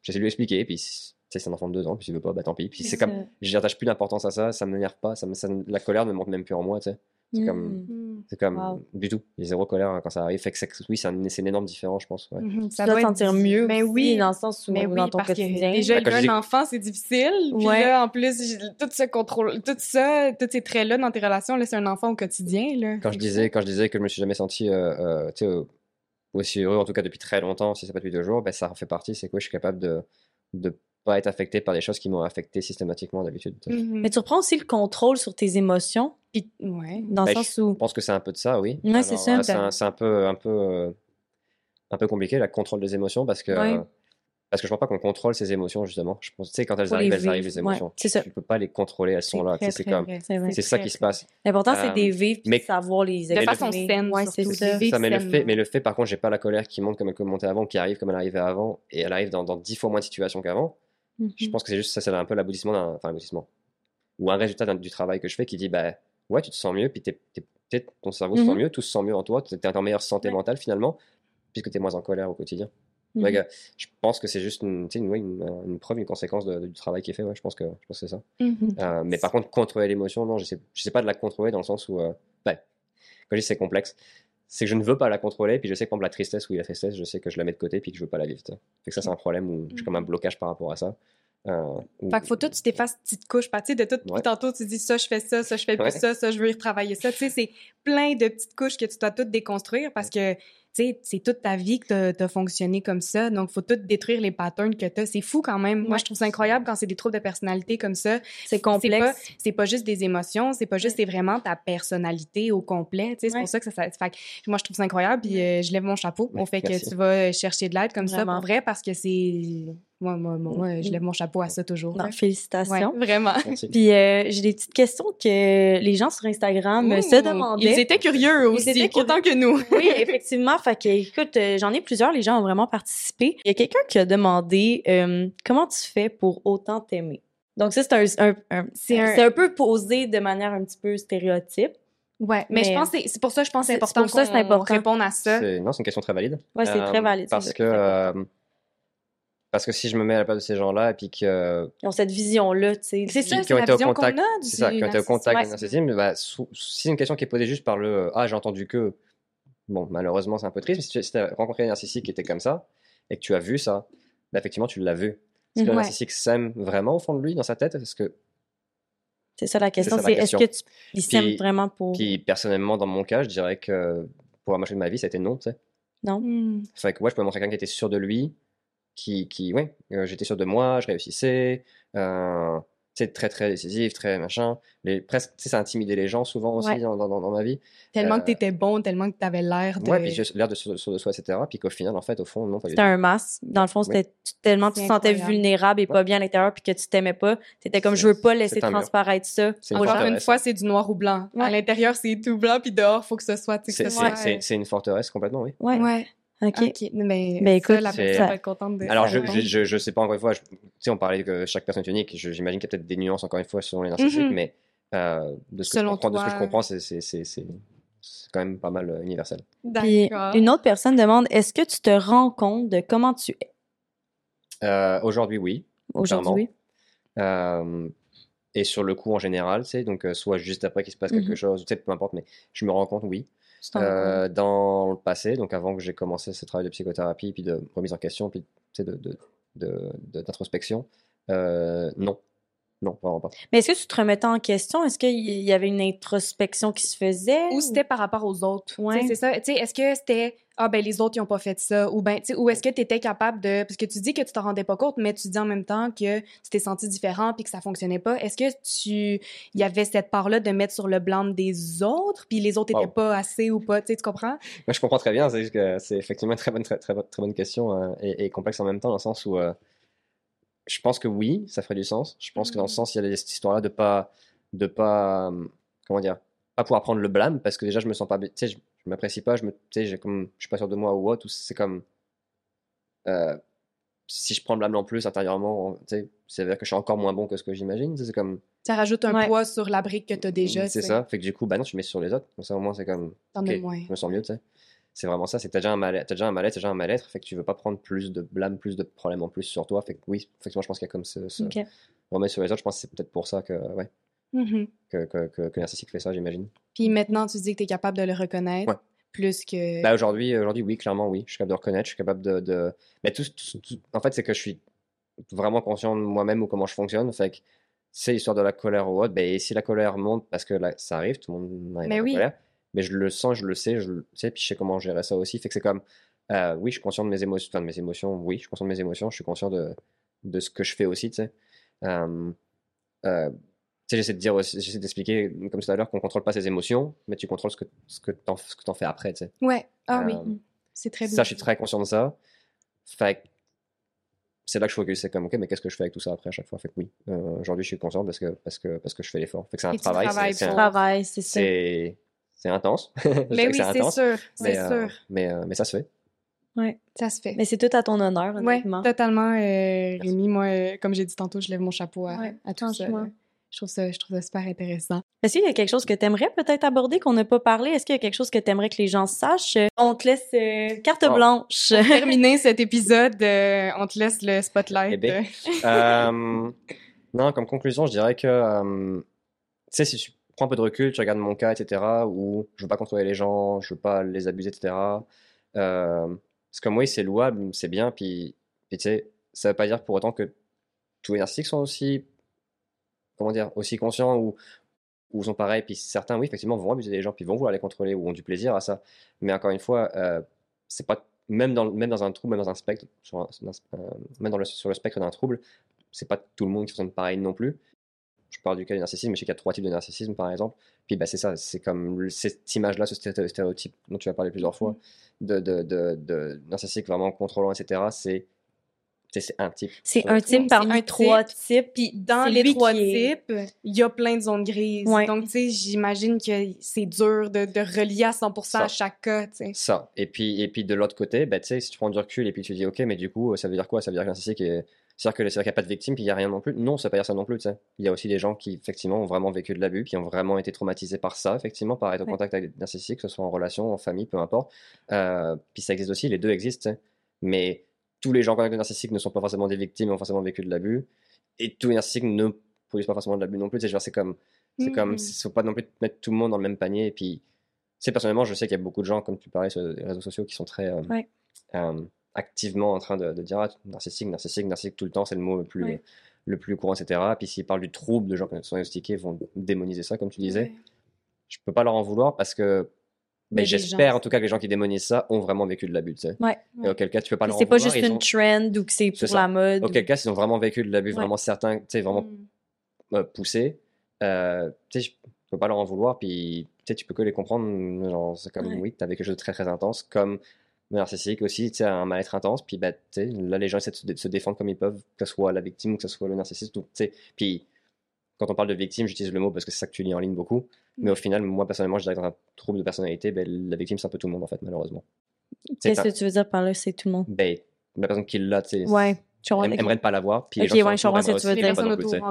j'essaie de lui expliquer, puis, c'est un enfant de deux ans, puis s'il veut pas, bah, tant pis. Puis, c'est comme, j'attache plus d'importance à ça, ça me m'énerve pas, ça me, ça- la colère ne monte même plus en moi, tu sais. C'est comme- Mm. C'est comme Wow. du tout. Il y a zéro colère hein, quand ça arrive. Fait que oui, c'est un- c'est une énorme différence, je pense. ouais. Tu dois te être sentir mieux Mais aussi, oui, dans le sens où mais oui, dans ton quotidien. que déjà Ben, je un enfant, c'est difficile. Puis Ouais. là, en plus, tout ce contrôle, tout ça, tous ces traits-là dans tes relations, là, c'est un enfant au quotidien, là. Quand je disais, quand je disais que je me suis jamais senti euh, euh, tu sais, euh, aussi heureux, en tout cas depuis très longtemps, si c'est pas depuis deux jours, ben, ça en fait partie. C'est que ouais, je suis capable de de pas être affecté par des choses qui m'ont affecté systématiquement d'habitude. Mhm. Mais tu reprends aussi le contrôle sur tes émotions, Puis- ouais. dans le Ben, sens où... Je pense que c'est un peu de ça, oui. Ouais, c'est ça, euh, C'est un, peu, un peu, euh, un peu compliqué, le contrôle des émotions, parce que, Ouais. euh, parce que je pense pas qu'on contrôle ces émotions, justement. Je pense, tu sais, quand elles Faut arrivent, les elles arrivent, les Ouais, émotions. c'est ça. Tu peux pas les contrôler, elles sont là. C'est comme. C'est ça très, qui se passe. L'important, c'est Euh, de les vivre mais- de savoir les De façon exprimer. saine, Ouais, c'est ça. Mais le fait, sainement. mais le fait, par contre, j'ai pas la colère qui monte comme elle montait avant, qui arrive comme elle arrivait avant, et elle arrive dans, dans dix fois moins de situations qu'avant. Je Mhm. pense que c'est juste ça, c'est un peu l'aboutissement d'un, enfin, l'aboutissement. Ou un résultat d'un- du travail que je fais qui dit, bah, ouais, tu te sens mieux, puis t'es, peut-être ton cerveau se sent Mhm. mieux, tout se sent mieux en toi, t'es en meilleure santé Ouais. mentale finalement, puisque t'es moins en colère au quotidien. Mhm. Je pense que c'est juste une, une, ouais, une, une preuve, une conséquence de- du travail qui est fait, ouais, je pense que, je pense que c'est ça. Euh, mais par contre, contrôler l'émotion, non, je sais, je sais pas de la contrôler dans le sens où, euh, ben, quand je dis c'est complexe, c'est que je ne veux pas la contrôler, puis je sais que par la tristesse ou la tristesse, je sais que je la mets de côté, puis que je veux pas la vivre. Fait que ça, c'est un problème où j'ai comme un blocage par rapport à ça. Euh, où- Fait que faut tout, tu t'effaces petite couche, pas, tu sais, de tout, Ouais. tantôt, tu dis ça, je fais ça, ça, je fais plus Ouais. ça, ça, je veux y retravailler ça. Tu sais, c'est plein de petites couches que tu dois toutes déconstruire parce que, c'est toute ta vie que t'as as fonctionné comme ça. Donc, faut tout détruire les patterns que t'as. C'est fou quand même. Moi, je trouve ça incroyable quand c'est des troubles de personnalité comme ça. C'est pas, complexe. c'est pas juste des émotions, c'est pas juste, c'est vraiment ta personnalité au complet. Tu c'est Ouais. pour ça que ça, ça fait que moi, je trouve ça incroyable. Puis, euh, je lève mon chapeau au fait que tu vas chercher de l'aide comme ça pour vrai parce que c'est, moi, moi, moi, moi, je lève mon chapeau à ça toujours. Non, félicitations. Ouais, vraiment. Merci. Puis euh, j'ai des petites questions que les gens sur Instagram Ouh, se demandaient. Ils étaient curieux aussi, étaient curieux. autant que nous. Oui, effectivement. Fait que, écoute, euh, j'en ai plusieurs. Les gens ont vraiment participé. Il y a quelqu'un qui a demandé euh, comment tu fais pour autant t'aimer? Donc ça, c'est un, un- un- C'est un- c'est un peu posé de manière un petit peu stéréotype. Ouais, mais, Mais- je pense que c'est- c'est pour ça que je pense que c'est important c'est pour ça que c'est qu'on important. réponde à ça. Non, c'est une question très valide. Ouais, c'est Euh, très valide. Parce que, très euh, parce que si je me mets à la place de ces gens-là, et puis que, Ils ont cette vision-là, tu sais. C'est ça, qui c'est ont la été au vision qu'on contact- a du c'est ça, qui ont été au contact Ouais. du narcissisme, bah, si c'est une question qui est posée juste par le euh, Ah, j'ai entendu que. Bon, malheureusement, c'est un peu triste, mais si tu si as rencontré un narcissique qui était comme ça, et que tu as vu ça, bah, effectivement, tu l'as vu. Est-ce que le Ouais. narcissique s'aime vraiment au fond de lui, dans sa tête? Est-ce que C'est ça la question. C'est est-ce que tu Puis- vraiment pour. Puis personnellement, dans mon cas, je dirais que pour la moitié de ma vie, ça a été non, tu sais. Non? Hmm. Fait que ouais, je peux montrer quelqu'un qui était sûr de lui, qui, qui ouais, euh, j'étais sûr de moi, je réussissais, euh, sais, très très décisif, très machin. Les, presque, tu sais, ça intimidait les gens souvent aussi Ouais. dans, dans, dans ma vie. Tellement Euh, que t'étais bon, tellement que t'avais l'air de... Ouais, puis l'air de sûr de soi, etc. Puis qu'au final, en fait, au fond, non, pas du C'était un masque. Dans le fond, c'était tu- tellement tu C'est te sentais vulnérable et pas Ouais. bien à l'intérieur puis que tu t'aimais pas. T'étais comme C'est- je veux pas laisser c'est transparaître ça. C'est. Encore une fois, c'est du noir ou blanc. Ouais. À l'intérieur, c'est tout blanc, puis dehors, faut que ce soit... C'est c'est- c'est- c'est une forteresse complètement, oui. Ouais. OK. Mais, Ben, écoute, ça, la va être contente de Alors, je, je, je, sais pas encore une fois, je- tu sais, on parlait que chaque personne est unique. J'imagine qu'il y a peut-être des nuances encore une fois selon les narcissiques, Mhm. mais euh, de, ce que je Selon comprends, de ce que je toi. comprends, c'est c'est- c'est- c'est- c'est quand même pas mal euh, universel. Puis D'accord. une autre personne demande est-ce que tu te rends compte de comment tu es? Euh, Aujourd'hui, oui. aujourd'hui? Euh, et sur le coup en général, tu sais, donc euh, soit juste après qu'il se passe quelque Mhm. chose, tu sais, peu importe, mais je me rends compte, oui. Euh, dans le passé, donc avant que j'ai commencé ce travail de psychothérapie, puis de remise en question, puis sais, de, de, de- de- d'introspection, euh, non. Non, vraiment pas. Mais est-ce que tu te remettais en question? Est-ce qu'il y avait une introspection qui se faisait? Ou c'était par rapport aux autres? Ouais. C'est ça. Tu sais, est-ce que c'était ah ben les autres ils ont pas fait ça ou ben tu sais, ou est-ce que tu étais capable de parce que tu dis que tu t'en rendais pas compte mais tu dis en même temps que tu t'es senti différent puis que ça fonctionnait pas. Est-ce que tu il y avait cette part là de mettre sur le blanc des autres puis les autres étaient Wow. pas assez ou pas, tu sais tu comprends? Moi, je comprends très bien, c'est c'est effectivement une très bonne, très, très, très bonne question euh, et, et complexe en même temps, dans le sens où euh, je pense que oui, ça ferait du sens. Je pense que dans le Mhm. sens, il y a cette histoire-là de pas, de pas, euh, comment dire, pas pouvoir prendre le blâme parce que déjà, je me sens pas, tu sais, je, je m'apprécie pas, je me, tu sais, j'ai comme, je suis pas sûr de moi ou autre, ou c'est comme, euh, si je prends le blâme en plus intérieurement, tu sais, ça veut dire que je suis encore moins bon que ce que j'imagine. tu sais, C'est comme, Ça rajoute un Ouais. poids sur la brique que tu as déjà, c'est ça. Fait que du coup, bah non, tu mets sur les autres. Comme ça, au moins, c'est comme, T'en Ok, as moins. je me sens mieux, tu sais. C'est vraiment ça, c'est que t'as déjà un mal-être, t'as déjà un mal-être, déjà un mal-être, fait que tu veux pas prendre plus de blâme, plus de problèmes en plus sur toi. Fait que oui, effectivement, je pense qu'il y a comme ce, ce OK. remettre sur les autres. Je pense que c'est peut-être pour ça que, ouais, Mhm. que, que, que, que narcissique fait ça, j'imagine. Puis maintenant, tu dis que tu es capable de le reconnaître. Ouais. Plus que. Bah aujourd'hui, aujourd'hui, oui, clairement, oui. Je suis capable de reconnaître, je suis capable de. de... Mais tout, tout- tout- en fait, c'est que je suis vraiment conscient de moi-même ou comment je fonctionne. Fait que c'est l'histoire de la colère ou autre. Ben, et si la colère monte, parce que là, ça arrive, tout le monde arrive Mais la oui. colère. Mais je le sens, je le sais, je le sais, puis je sais comment gérer ça aussi. Fait que c'est comme, euh, oui, je suis conscient de mes émotions, enfin, de mes émotions, oui, je suis conscient de mes émotions, je suis conscient de, de ce que je fais aussi, tu sais. Euh, euh, sais, j'essaie de dire j'essaie d'expliquer, comme tout à l'heure, qu'on contrôle pas ses émotions, mais tu contrôles ce que, ce que t'en, ce que t'en fais après, tu sais. Ouais. Ah oui. Euh, C'est très bien. Ça, je suis très conscient de ça. Fait c'est là que je focus, c'est comme, ok, mais qu'est-ce que je fais avec tout ça après à chaque fois? Fait que oui, euh, aujourd'hui, je suis conscient parce que, parce que, parce que je fais l'effort. Fait que c'est un Et travail, c'est, un- Travail, c'est ça. c'est, intense. Mais oui, c'est sûr. euh, sûr. mais, euh, mais ça se fait. Ça se fait. Mais c'est tout à ton honneur, Ouais, honnêtement. totalement, euh, Rémi. Moi, euh, comme j'ai dit tantôt, je lève mon chapeau à, Ouais, à tout ça. Je trouve ça, je trouve ça super intéressant. Est-ce qu'il y a quelque chose que tu aimerais peut-être aborder qu'on n'a pas parlé? Est-ce qu'il y a quelque chose que tu aimerais que les gens sachent? Euh, On te laisse euh, carte Oh. blanche. Terminer cet épisode, euh, on te laisse le spotlight. Eh ben. Euh, Euh, non, comme conclusion, je dirais que, euh, tu sais, si tu prends un peu de recul, tu regardes mon cas, etc., où je veux pas contrôler les gens, je veux pas les abuser, etc. Euh, parce que oui, c'est louable, c'est bien, puis, puis tu sais, ça veut pas dire pour autant que tous les narcissiques sont aussi, comment dire, aussi conscients ou, ou sont pareils, puis certains, oui, effectivement, vont abuser des gens, puis vont vouloir les contrôler ou ont du plaisir à ça. Mais encore une fois, euh, c'est pas, même dans, même dans un trouble, même dans un spectre, sur un- euh, même dans le, sur le spectre d'un trouble, c'est pas tout le monde qui fonctionne pareil non plus. Je parle du cas du narcissisme, mais je sais qu'il y a trois types de narcissisme, par exemple. Puis bah, c'est ça, c'est comme cette image-là, ce sté- stéréotype dont tu as parlé plusieurs fois, de, de, de, de narcissique vraiment contrôlant, etc. C'est c'est un type. C'est un type parmi un trois type. types. Puis dans les trois qui types, il y a plein de zones grises. Ouais. Donc, tu sais, j'imagine que c'est dur de, de relier à 100% Ça. à chaque cas, tu sais. Ça. Et puis, et puis de l'autre côté, bah, tu sais, si tu prends du recul et puis tu dis, ok, mais du coup, ça veut dire quoi? Ça veut dire que le narcissique est. C'est-à-dire que- qu'il n'y a pas de victime, puis il n'y a rien non plus? Non, ça veut pas dire ça non plus, tu sais. Il y a aussi des gens qui, effectivement, ont vraiment vécu de l'abus, puis ont vraiment été traumatisés par ça, effectivement, par être au Ouais. contact avec des narcissiques, que ce soit en relation, en famille, peu importe. Euh, puis ça existe aussi, les deux existent. Mais tous les gens qui ont des narcissiques ne sont pas forcément des victimes, ont forcément vécu de l'abus. Et tous les narcissiques ne produisent pas forcément de l'abus non plus. C'est comme. C'est comme. Mhm. Il faut pas non plus mettre tout le monde dans le même panier. Et puis, c'est personnellement, je sais qu'il y a beaucoup de gens, comme tu parlais sur les réseaux sociaux, qui sont très. euh, Ouais. euh, activement en train de, de dire ah, narcissique, narcissique, narcissique tout le temps, c'est le mot le plus, Ouais. le plus courant, etc. Puis s'ils parlent du trouble de gens qui sont diagnostiqués, vont démoniser ça, comme tu disais. Ouais. Je peux pas leur en vouloir parce que Mais j'espère en tout cas que les gens qui démonisent ça ont vraiment vécu de l'abus, tu sais. Ouais. Et auquel cas, tu peux pas leur en C'est pas juste ils une ont- trend ou que c'est pour ça. la mode. Auquel cas, s'ils ont vraiment vécu de l'abus, Ouais. vraiment certains, tu sais, vraiment Mm. euh, poussé, euh, tu sais, je peux pas leur en vouloir, puis tu sais, tu peux que les comprendre, genre, c'est comme, oui, vécu quelque chose de très très intense, comme le narcissique aussi, tu sais, un mal-être intense, puis bah, tu sais, là, les gens essaient de se, de se défendre comme ils peuvent, que ce soit la victime ou que ce soit le narcissiste, ou, tu sais, puis quand on parle de victime, j'utilise le mot parce que c'est ça que tu lis en ligne beaucoup, mais au final, moi, personnellement, je dirais que dans un trouble de personnalité, ben, la victime, c'est un peu tout le monde, en fait, malheureusement. Qu'est-ce que tu veux dire par là? C'est tout le monde? Ben, la personne qui l'a, tu sais, Ouais. Aime- aimerait ne pas l'avoir, puis les Ok, gens ouais, sont que tu veux Les dire.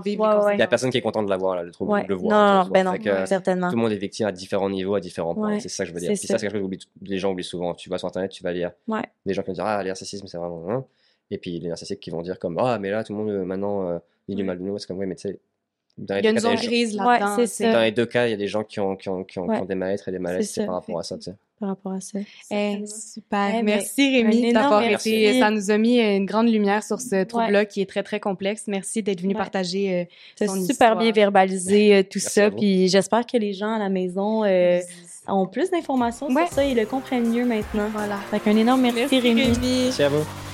les. Il y a personne qui est content de l'avoir, là, le trouble, Ouais. de le voir. non, tu non, ben non, que certainement. tout le monde est victime à différents niveaux, à différents points. Ouais, c'est ça que je veux dire. c'est Puis ça. c'est quelque chose que les gens oublient souvent. Tu vas sur Internet, tu vas lire Ouais. des gens qui vont dire Ah, le narcissisme, c'est vraiment. hein. Et puis les narcissiques qui vont dire comme Ah, mais là, tout le monde euh, maintenant euh, du Ouais. mal de nous. C'est comme Oui, mais tu sais. Dans les Il y a deux une cas, zone grise Ouais, là-dedans. c'est. Dans les deux cas, il y a des gens qui ont, qui ont, qui ont, qui Ouais. ont des mal-être et des ça. par rapport à ça. tu sais. Par rapport à ça. Eh, super. Eh ben, merci un Rémi d'avoir été. Ça nous a mis une grande lumière sur ce trouble-là qui est très très complexe. Merci d'être venu Ouais. partager. euh, ton super histoire. bien verbalisé euh, tout Merci ça, puis j'espère que les gens à la maison euh, ont plus d'informations Ouais. sur ça et le comprennent mieux maintenant. Voilà. Fait qu'un énorme merci, Merci Rémi. Rémi. Merci à vous.